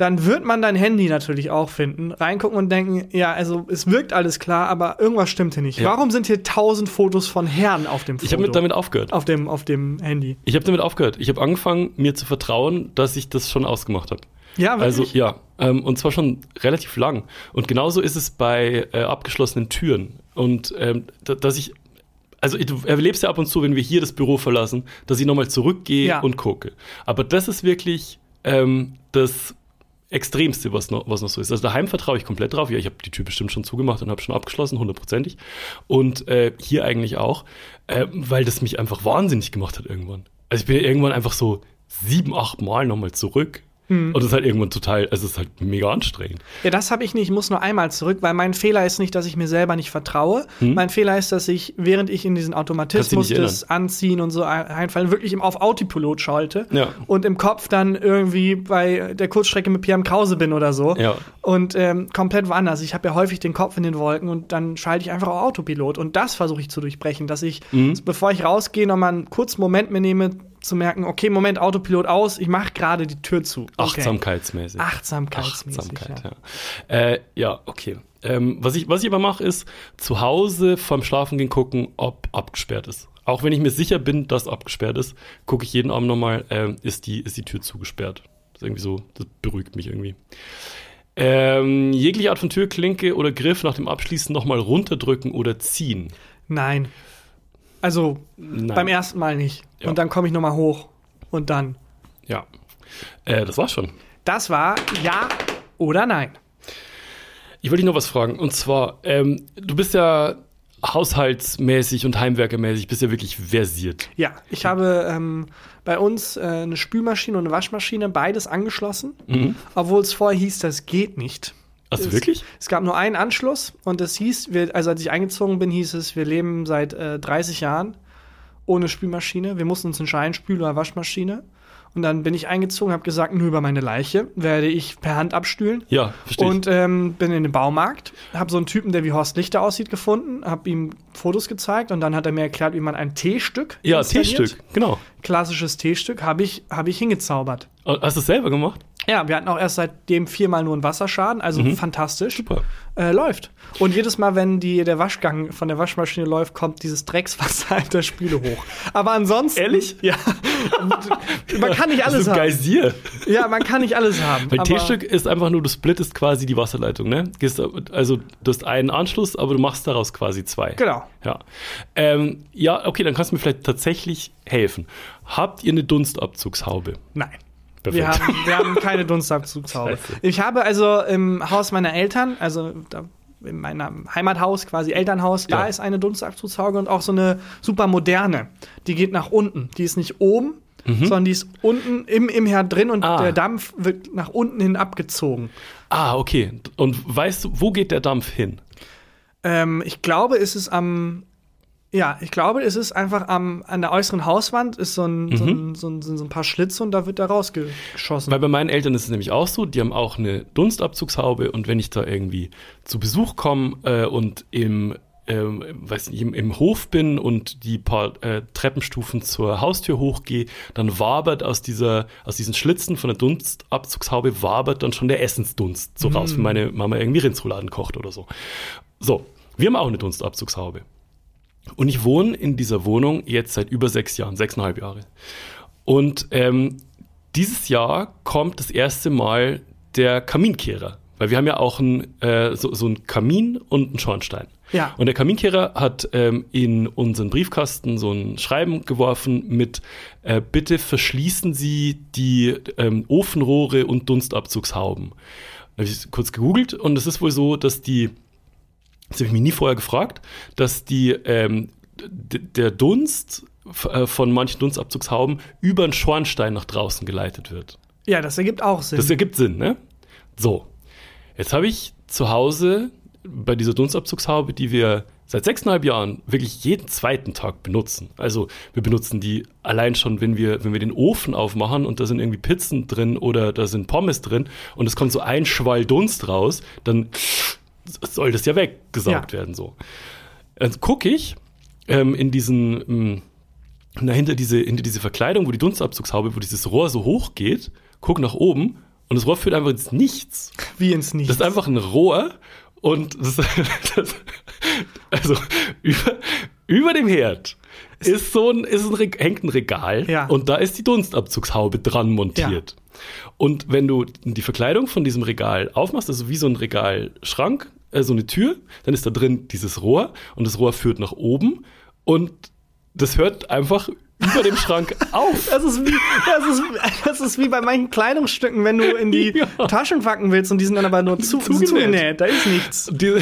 Dann wird man dein Handy natürlich auch finden, reingucken und denken, ja, also es wirkt alles klar, aber irgendwas stimmt hier nicht. Ja. Warum sind hier tausend Fotos von Herren auf dem Foto? ich habe mit damit aufgehört. auf dem, auf dem Handy. Ich habe damit aufgehört. Ich habe angefangen, mir zu vertrauen, dass ich das schon ausgemacht habe. Ja, Also wirklich? ja, ähm, und zwar schon relativ lang. Und genauso ist es bei äh, abgeschlossenen Türen. Und ähm, da, dass ich Also du erlebst ja ab und zu, wenn wir hier das Büro verlassen, dass ich nochmal zurückgehe Ja. und gucke. Aber das ist wirklich ähm, das Extremste, was noch, was noch so ist. Also daheim vertraue ich komplett drauf. Ja, ich habe die Tür bestimmt schon zugemacht und habe schon abgeschlossen, hundertprozentig. Und äh, hier eigentlich auch, äh, weil das mich einfach wahnsinnig gemacht hat irgendwann. Also ich bin ja irgendwann einfach so sieben, acht Mal nochmal zurück. Und das ist halt irgendwann total, es ist halt mega anstrengend. Ja, das habe ich nicht. Ich muss nur einmal zurück, weil mein Fehler ist nicht, dass ich mir selber nicht vertraue. Mein Fehler ist, dass ich, während ich in diesen Automatismus des Anziehen und so ein- einfallen, wirklich im, auf Autopilot schalte Ja. und im Kopf dann irgendwie bei der Kurzstrecke mit Pierre Krause bin oder so. Ja. Und ähm, komplett woanders. Ich habe ja häufig den Kopf in den Wolken und dann schalte ich einfach auf Autopilot. Und das versuche ich zu durchbrechen, dass ich, Mhm. bevor ich rausgehe, nochmal einen kurzen Moment mir nehme, zu merken, okay, Moment, Autopilot aus, ich mache gerade die Tür zu. Okay. Achtsamkeitsmäßig. Achtsamkeitsmäßig. Achtsamkeit, ja. ja. Äh, ja, okay. Ähm, was, ich, was ich aber mache, ist zu Hause vorm Schlafen gehen gucken, ob abgesperrt ist. Auch wenn ich mir sicher bin, dass abgesperrt ist, gucke ich jeden Abend nochmal, ähm, ist, die, ist die Tür zugesperrt. Das ist irgendwie so, das beruhigt mich irgendwie. Ähm, jegliche Art von Türklinke oder Griff nach dem Abschließen nochmal runterdrücken oder ziehen. Nein. Also Nein. beim ersten Mal nicht. Ja. Und dann komme ich nochmal hoch. Und dann. Ja. Äh, das war's schon. Das war ja oder nein. Ich wollte dich noch was fragen. Und zwar, ähm, du bist ja haushaltsmäßig und heimwerkermäßig, bist ja wirklich versiert. Ja, ich habe ähm, bei uns äh, eine Spülmaschine und eine Waschmaschine, beides angeschlossen. Obwohl es vorher hieß, das geht nicht. Also Es- wirklich? Es gab nur einen Anschluss und es hieß, wir, also als ich eingezogen bin, hieß es, wir leben seit äh, 30 Jahren ohne Spülmaschine. Wir mussten uns entscheiden, Spül- oder Waschmaschine. Und dann bin ich eingezogen, habe gesagt, nur über meine Leiche werde ich per Hand abstühlen. Ja, verstehe. Und ähm, bin in den Baumarkt, habe so einen Typen, der wie Horst Lichter aussieht, gefunden, habe ihm Fotos gezeigt und dann hat er mir erklärt, wie man ein T-Stück Ja. T-Stück, genau. Klassisches T-Stück habe ich, hab ich hingezaubert. Hast du es selber gemacht? Ja, wir hatten auch erst seitdem viermal nur einen Wasserschaden, also fantastisch. Mhm. Super. Äh, läuft. Und jedes Mal, wenn die, der Waschgang von der Waschmaschine läuft, kommt dieses Dreckswasser in der Spüle hoch. Aber ansonsten. Ehrlich? Ja. man kann nicht alles so haben. Geysir. Ja, man kann nicht alles haben. Weil T-Stück ist einfach nur, du splittest quasi die Wasserleitung, ne? Also du hast einen Anschluss, aber du machst daraus quasi zwei. Genau. Ja. Ähm, ja, okay, dann kannst du mir vielleicht tatsächlich helfen. Habt ihr eine Dunstabzugshaube? Nein. Perfekt. Wir haben, wir haben keine Dunstabzugshaube. Ich habe also im Haus meiner Eltern, also da in meinem Heimathaus, quasi Elternhaus, da Ja. ist eine Dunstabzugshaube und auch so eine super moderne. Die geht nach unten. Die ist nicht oben, sondern die ist unten im, im Herd drin und Mhm. Ah. der Dampf wird nach unten hin abgezogen. Ah, okay. Und weißt du, wo geht der Dampf hin? Ähm, ich glaube, es ist am. Ja, ich glaube, es ist einfach am, an der äußeren Hauswand ist so ein, so, ein, so, ein, so ein paar Schlitze und da wird da rausgeschossen. Weil bei meinen Eltern ist es nämlich auch so, die haben auch eine Dunstabzugshaube und wenn ich da irgendwie zu Besuch komme äh, und im, ähm, weiß nicht, im, im Hof bin und die paar äh, Treppenstufen zur Haustür hochgehe, dann wabert aus dieser, aus diesen Schlitzen von der Dunstabzugshaube wabert dann schon der Essensdunst so raus, wenn meine Mama irgendwie Rindsrouladen kocht oder so. So, wir haben auch eine Dunstabzugshaube. Und ich wohne in dieser Wohnung jetzt seit über sechs Jahren, sechseinhalb Jahre. Und ähm, dieses Jahr kommt das erste Mal der Kaminkehrer. Weil wir haben ja auch ein, äh, so, so einen Kamin und einen Schornstein. Ja. Und der Kaminkehrer hat ähm, in unseren Briefkasten so ein Schreiben geworfen mit äh, Bitte verschließen Sie die ähm, Ofenrohre und Dunstabzugshauben. Da habe ich kurz gegoogelt und es ist wohl so, dass die das habe ich mich nie vorher gefragt, dass die, ähm, der Dunst äh, von manchen Dunstabzugshauben über einen Schornstein nach draußen geleitet wird. ja, das ergibt auch Sinn. Das ergibt Sinn, ne? So, jetzt habe ich zu Hause bei dieser Dunstabzugshaube, die wir seit sechseinhalb Jahren wirklich jeden zweiten Tag benutzen. Also wir benutzen die allein schon, wenn wir, wenn wir den Ofen aufmachen und da sind irgendwie Pizzen drin oder da sind Pommes drin und es kommt so ein Schwall Dunst raus, dann soll das ja weggesaugt Ja. werden so. Dann gucke ich ähm, in diesen, ähm, na, hinter diese, hinter diese Verkleidung, wo die Dunstabzugshaube, wo dieses Rohr so hoch geht, guck nach oben und das Rohr führt einfach ins Nichts. Wie ins Nichts. Das ist einfach ein Rohr und das, [LAUGHS] das, also über, über dem Herd ist so ein, ist ein, hängt ein Regal Ja. und da ist die Dunstabzugshaube dran montiert. Und wenn du die Verkleidung von diesem Regal aufmachst, also wie so ein Regalschrank, äh, so eine Tür, dann ist da drin dieses Rohr und das Rohr führt nach oben und das hört einfach über dem Schrank [LAUGHS] auf. Das ist, wie, das, ist, das ist wie bei manchen Kleidungsstücken, wenn du in die [LAUGHS] Ja. Taschen packen willst und die sind dann aber nur zu, Zugenäht. zugenäht. Da ist nichts. Diese,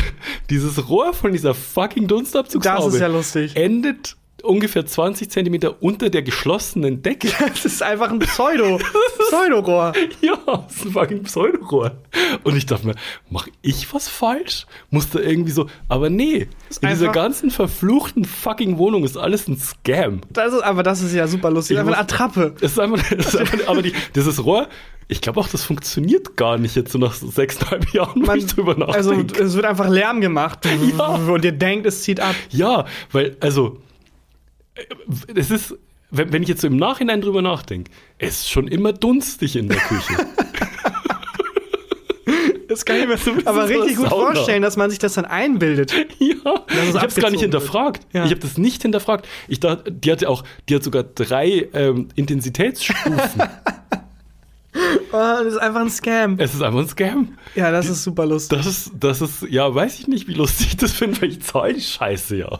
dieses Rohr von dieser fucking Dunstabzugshaube Das ist ja lustig. endet ungefähr 20 Zentimeter unter der geschlossenen Decke. [LAUGHS] Das ist einfach ein Pseudo, [LAUGHS] Pseudorohr. Ja, das ist ein fucking Pseudorohr. Und ich dachte mir, mach ich was falsch? Muss da irgendwie so. Aber nee, in dieser einfach- ganzen verfluchten fucking Wohnung ist alles ein Scam. Das ist, aber das ist ja super lustig. Ich Einfach eine muss- Attrappe. Es ist einfach, [LAUGHS] es ist einfach aber die, dieses Rohr, ich glaube auch, das funktioniert gar nicht jetzt so nach sechseinhalb Jahren, wenn ich drüber also nachdenke. es wird einfach Lärm gemacht Ja. und ihr denkt, es zieht ab. ja, weil, also, es ist, wenn, wenn ich jetzt so im Nachhinein drüber nachdenke, es ist schon immer dunstig in der Küche. [LAUGHS] Das kann ich mir So aber richtig gut Sauna. vorstellen, dass man sich das dann einbildet. [LAUGHS] Ja, ich habe es gar nicht hinterfragt. Ja. Ich habe das nicht hinterfragt. Ich dachte, die hatte auch, die hat sogar drei ähm, Intensitätsstufen. [LAUGHS] Oh, das ist einfach ein Scam. es ist einfach ein Scam. Ja, das ist super lustig. Das ist, das ist, ja, weiß ich nicht, wie lustig ich das finde, weil ich zahle die Scheiße ja.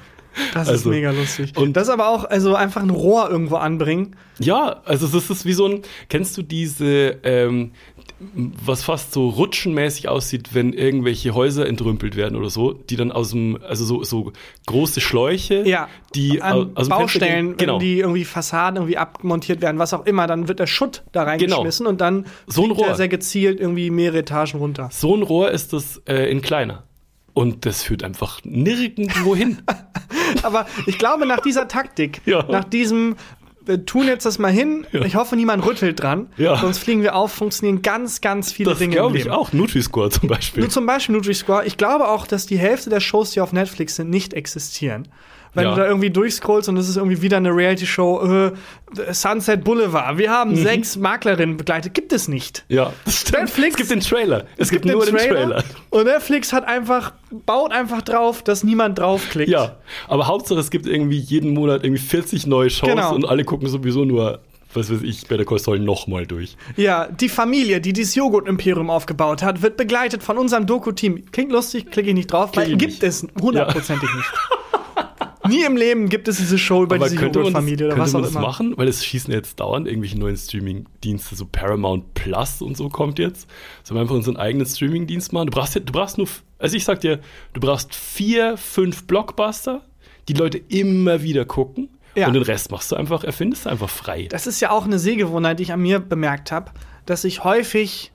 Das ist Also, mega lustig. und- das aber auch, also einfach ein Rohr irgendwo anbringen. Ja, also das ist wie so ein, kennst du diese, ähm, was fast so rutschenmäßig aussieht, wenn irgendwelche Häuser entrümpelt werden oder so, die dann aus dem, also so, so große Schläuche, Ja, die an au- aus dem Fenster Baustellen, genau. die irgendwie Fassaden irgendwie abmontiert werden, was auch immer, dann wird der Schutt da reingeschmissen und dann Genau. So ein Rohr. sehr gezielt irgendwie mehrere Etagen runter. So ein Rohr ist das äh, in kleiner. Und das führt einfach nirgendwo hin. [LAUGHS] [LAUGHS] Aber ich glaube, nach dieser Taktik, Ja. nach diesem wir tun jetzt das mal hin. Ja. Ich hoffe, niemand rüttelt dran. Ja. Sonst fliegen wir auf, funktionieren ganz, ganz viele Das Dinge im glaube ich auch. Nutri-Score zum Beispiel. Nur zum Beispiel Nutri-Score. Ich glaube auch, dass die Hälfte der Shows, die auf Netflix sind, nicht existieren. Wenn Ja. du da irgendwie durchscrollst und es ist irgendwie wieder eine Reality-Show, äh, Sunset Boulevard. Wir Mhm. haben sechs Maklerinnen begleitet. Gibt es nicht. ja, das stimmt. Netflix- es gibt den Trailer. Es, gibt, den nur den Trailer. Und Netflix hat einfach, baut einfach drauf, dass niemand draufklickt. Ja, aber Hauptsache es gibt irgendwie jeden Monat irgendwie 40 neue Shows Genau. und alle gucken sowieso nur, was weiß ich, bei der Soll nochmal durch. Ja, die Familie, die dieses Joghurt-Imperium aufgebaut hat, wird begleitet von unserem Doku-Team. Klingt lustig, klicke ich nicht drauf, weil gibt nicht. es hundertprozentig nicht. [LAUGHS] Nie im Leben gibt es diese Show über diese man das, Joghurt-Familie oder könnte was man auch das immer. machen? Weil es schießen jetzt dauernd irgendwelche neuen Streaming-Dienste, so Paramount Plus und so kommt jetzt. Sollen wir einfach unseren eigenen Streaming-Dienst machen? Du brauchst, du brauchst nur, also ich sag dir, du brauchst vier, fünf Blockbuster, die Leute immer wieder gucken. Ja. Und den Rest machst du einfach, erfindest du einfach frei. Das ist ja auch eine Sehgewohnheit, die ich an mir bemerkt habe, dass ich häufig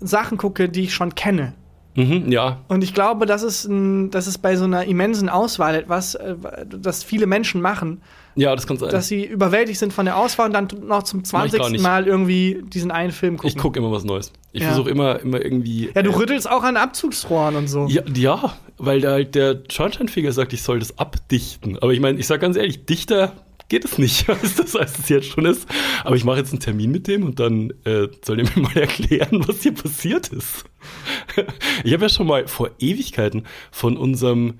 Sachen gucke, die ich schon kenne. Mhm, ja, Und ich glaube, das ist, ein, das ist bei so einer immensen Auswahl etwas, äh, das viele Menschen machen, ja, das kann sein. dass sie überwältigt sind von der Auswahl und dann noch zum Mach ich gar 20. nicht. Mal irgendwie diesen einen Film gucken. ich gucke immer was Neues. Ich Ja. versuche immer, immer irgendwie. Ja, du äh, rüttelst auch an Abzugsrohren und so. Ja, ja, weil da halt der Schornsteinfeger sagt, ich soll das abdichten. Aber ich meine, ich sag ganz ehrlich, dichter geht es nicht, [LAUGHS] als das, als es jetzt schon ist. Aber ich mache jetzt einen Termin mit dem und dann äh, soll er [LAUGHS] mir mal erklären, was hier passiert ist. [LAUGHS] Ich habe ja schon mal vor Ewigkeiten von unserem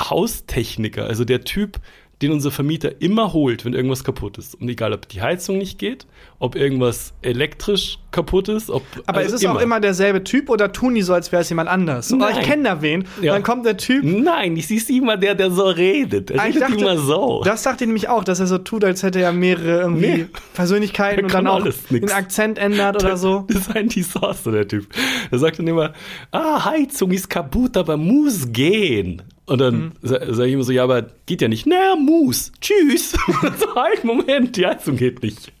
Haustechniker, also der Typ, den unser Vermieter immer holt, wenn irgendwas kaputt ist. Und egal, ob die Heizung nicht geht, ob irgendwas elektrisch kaputt ist, ob. Aber also ist es auch immer derselbe Typ oder tun die so, als wäre es jemand anders? Oh, Nein. ich kenne da wen. Ja. Dann kommt der Typ. Nein, ich sehe immer der, der so redet. Er Ah, ich redet dachte, immer so. Das sagt ihr nämlich auch, dass er so tut, als hätte er mehrere irgendwie Nee. Persönlichkeiten und dann auch den Akzent ändert oder so. Das [LAUGHS] ist ein Desaster, der Typ. Der sagt dann immer, ah, Heizung ist kaputt, aber muss gehen. Und dann Mhm. sa- sage ich immer so, ja, aber geht ja nicht. Na, muss. Tschüss. [LAUGHS] Und so, halt, Moment, die Heizung geht nicht.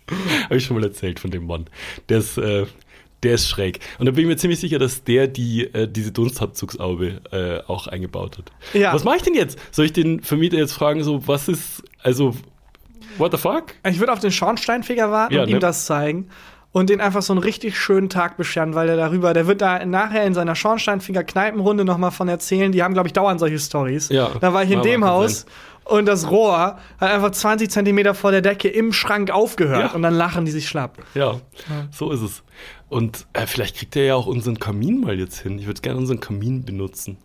Habe ich schon mal erzählt von dem Mann. Der ist, äh, der ist schräg. Und da bin ich mir ziemlich sicher, dass der die, äh, diese Dunstabzugshaube äh, auch eingebaut hat. Ja. Was mache ich denn jetzt? Soll ich den Vermieter jetzt fragen, so, was ist, also, what the fuck? Ich würde auf den Schornsteinfeger warten Ja, und ne? ihm das zeigen und den einfach so einen richtig schönen Tag bescheren, weil der darüber, der wird da nachher in seiner Schornsteinfeger-Kneipenrunde noch mal von erzählen. Die haben, glaube ich, dauernd solche Stories. Ja. Da war ich in Ja, dem Haus und das Rohr hat einfach 20 Zentimeter vor der Decke im Schrank aufgehört Ja. und dann lachen die sich schlapp. Ja, so ist es. Und äh, vielleicht kriegt er ja auch unseren Kamin mal jetzt hin. Ich würde gerne unseren Kamin benutzen.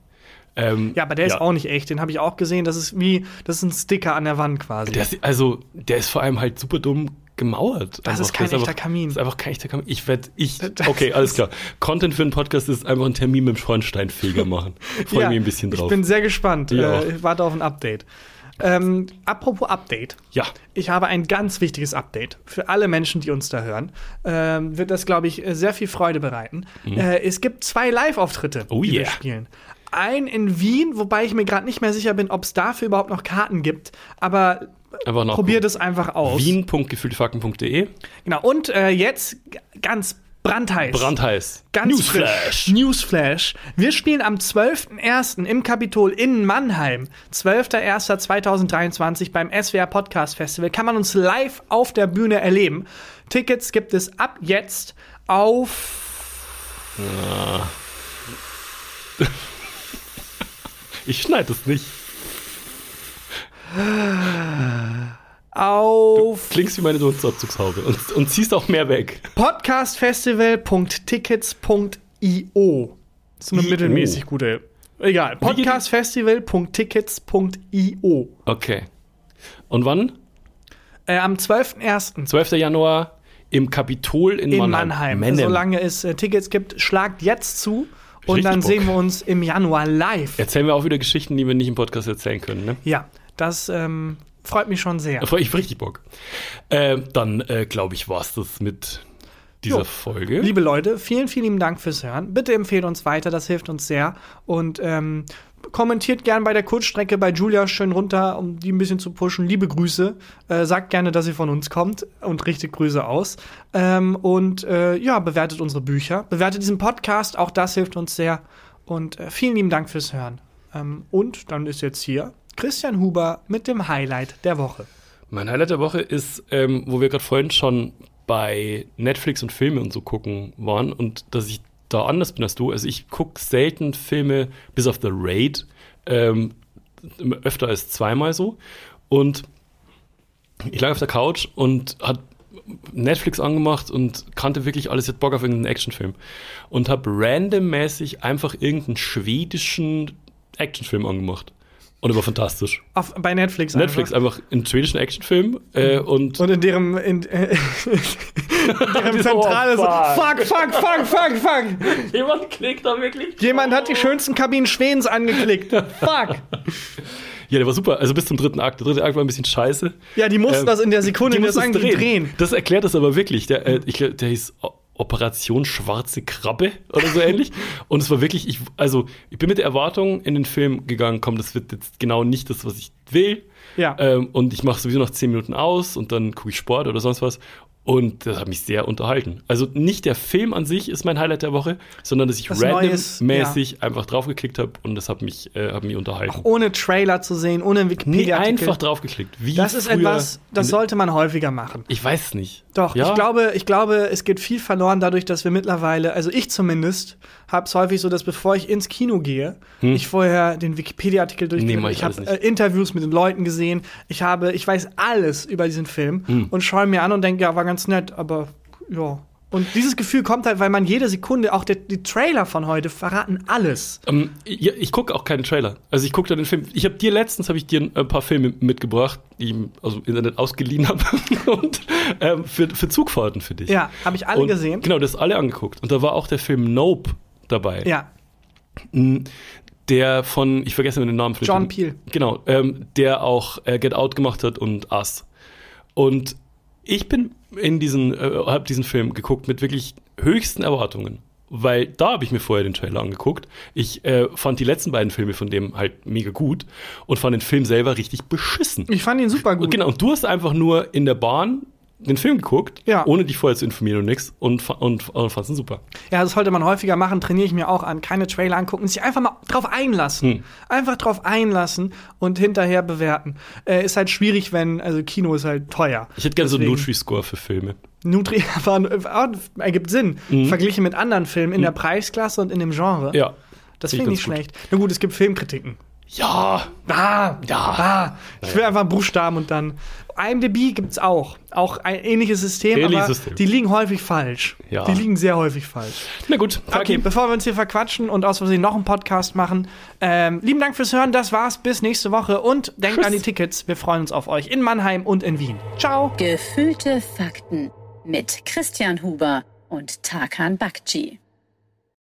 Ähm, Ja, aber der ist auch nicht echt. Den habe ich auch gesehen. Das ist wie, das ist ein Sticker an der Wand quasi. Der ist, also, der ist vor allem halt super dumm gemauert. Das ist kein Der echter einfach, Kamin. Das ist einfach kein echter Kamin. Ich werde, ich, [LAUGHS] Das okay, alles ist- klar. Content für einen Podcast ist einfach einen Termin mit dem Schornsteinfeger machen. [LAUGHS] Freue Ja, mich ein bisschen drauf. Ich bin sehr gespannt. Ich Äh, ich warte auf ein Update. Ähm, apropos Update. Ja. Ich habe ein ganz wichtiges Update für alle Menschen, die uns da hören. Ähm, wird das, glaube ich, sehr viel Freude bereiten. Äh, es gibt zwei Live-Auftritte, Mhm. Oh die wir yeah. spielen. Ein in Wien, wobei ich mir gerade nicht mehr sicher bin, ob es dafür überhaupt noch Karten gibt. Aber. Probiert es einfach aus. Wien.gefühltefakten.de. Genau. Und äh, jetzt ganz brandheiß. Brandheiß. Ganz Newsflash. frisch. Newsflash. Wir spielen am 12.01. im Kapitol in Mannheim. 12.01.2023 beim SWR Podcast Festival. Kann man uns live auf der Bühne erleben. Tickets gibt es ab jetzt auf [LAUGHS] Ich schneide das nicht. Auf Klingst wie meine Dunstabzugshaube und, und ziehst auch mehr weg. podcastfestival.tickets.io. Das ist eine mittelmäßig gute. Egal. Podcastfestival.tickets.io. Okay. Und wann? Äh, am 12.01. 12. Januar im Kapitol in, in Mannheim. Mannheim. Mannheim. Solange es äh, Tickets gibt, schlagt jetzt zu und Richtig dann Bock. sehen wir uns im Januar live. Erzählen wir auch wieder Geschichten, die wir nicht im Podcast erzählen können. Ne? Ja, das ähm, freut mich schon sehr. Da freue ich mich richtig Bock. Äh, dann äh, glaube ich, war es das mit dieser Jo. Folge. Liebe Leute, vielen, vielen lieben Dank fürs Hören. Bitte empfehlt uns weiter, das hilft uns sehr. Und ähm, kommentiert gern bei der Kurzstrecke bei Julia schön runter, um die ein bisschen zu pushen. Liebe Grüße. Äh, sagt gerne, dass ihr von uns kommt und richtet Grüße aus. Ähm, und äh, ja, bewertet unsere Bücher. Bewertet diesen Podcast, auch das hilft uns sehr. Und äh, vielen lieben Dank fürs Hören. Ähm, und dann ist jetzt hier Christian Huber mit dem Highlight der Woche. Mein Highlight der Woche ist, ähm, wo wir gerade vorhin schon bei Netflix und Filme und so gucken waren und dass ich da anders bin als du. Also ich gucke selten Filme, bis auf The Raid, ähm, öfter als zweimal so. Und ich lag auf der Couch und hat Netflix angemacht und kannte wirklich alles, jetzt Bock auf irgendeinen Actionfilm. Und habe randommäßig einfach irgendeinen schwedischen Actionfilm angemacht. Und er war fantastisch. Auf, bei Netflix. Netflix, Einfach. einfach einen schwedischen Actionfilm äh, und, Und in deren, in, äh, [LAUGHS] in deren [LAUGHS] Zentrale so, fuck, fuck, fuck, fuck, fuck. [LAUGHS] jemand klickt da wirklich. Jemand hat die schönsten Kabinen Schwedens angeklickt. Fuck. Ja, der war super. Also bis zum dritten Akt. Der dritte Akt war ein bisschen scheiße. Ja, die mussten Ähm, das in der Sekunde Die das mussten es eigentlich drehen. Das erklärt das aber wirklich. Der, äh, ich, der hieß Operation Schwarze Krabbe oder so ähnlich. [LAUGHS] Und es war wirklich, ich, also ich bin mit der Erwartung in den Film gegangen, komm, das wird jetzt genau nicht das, was ich will. Ja. Ähm, und ich mache sowieso noch zehn Minuten aus und dann gucke ich Sport oder sonst was. Und das hat mich sehr unterhalten. Also nicht der Film an sich ist mein Highlight der Woche, sondern dass ich Neues, randommäßig einfach draufgeklickt habe und das hat mich, äh, hat mich unterhalten. Ohne Trailer zu sehen, ohne Nee, Wikipedia-Artikel. einfach draufgeklickt. Wie Das ist etwas, das sollte man häufiger machen. Ich weiß es nicht. Doch, ja? ich glaube, ich glaube, es geht viel verloren dadurch, dass wir mittlerweile, also ich zumindest, habe es häufig so, dass bevor ich ins Kino gehe, ich vorher den Wikipedia-Artikel Hm. Nee, durchgehe. mach ich ich habe äh, Interviews mit den Leuten gesehen. Ich habe, ich weiß alles über diesen Film Hm. und schaue mir an und denke, ja, war ganz nett, aber ja. Und dieses Gefühl kommt halt, weil man jede Sekunde, auch der, die Trailer von heute verraten alles. Ähm, ja, ich gucke auch keinen Trailer. Also ich gucke da den Film. Ich habe dir letztens habe ich dir ein paar Filme mitgebracht, die ich im also im Internet ausgeliehen habe [LAUGHS] und ähm, für, für Zugfahrten für dich. Ja, habe ich alle und, gesehen. Genau, das alle angeguckt. Und da war auch der Film Nope dabei. Ja, Der von, ich vergesse den Namen. John. Peel. Genau, ähm, der auch äh, Get Out gemacht hat und Us. Und ich bin in diesen, äh, habe diesen Film geguckt mit wirklich höchsten Erwartungen. Weil da habe ich mir vorher den Trailer angeguckt. Ich äh, fand die letzten beiden Filme von dem halt mega gut und fand den Film selber richtig beschissen. ich fand ihn super gut. Genau, und du hast einfach nur in der Bahn den Film geguckt, Ja. ohne dich vorher zu informieren und nix und, und, und fandst ihn super. Ja, das sollte man häufiger machen, trainiere ich mir auch an. Keine Trailer angucken, sich einfach mal drauf einlassen. Hm. Einfach drauf einlassen und hinterher bewerten. Äh, ist halt schwierig, wenn, also Kino ist halt teuer. Ich hätte gerne so einen Nutri-Score für Filme. Nutri [LAUGHS] aber, aber ergibt Sinn. Verglichen mit anderen Filmen in der Preisklasse und in dem Genre. Mhm. Ja. Das Finde ich ich ganz schlecht. Na gut, es gibt Filmkritiken. Ja, Ah, Ja. ah. Ich will einfach einen Buchstaben und dann. IMDb gibt's auch. Auch ein ähnliches System, Ähnliches aber System. die liegen häufig falsch. Ja. Die liegen sehr häufig falsch. na gut. Okay, bevor wir uns hier verquatschen und aus Versehen noch einen Podcast machen, ähm, lieben Dank fürs Hören. Das war's. Bis nächste Woche und denkt Tschüss. an die Tickets. Wir freuen uns auf euch in Mannheim und in Wien. Ciao. Gefühlte Fakten mit Christian Huber und Tarkan Bakci.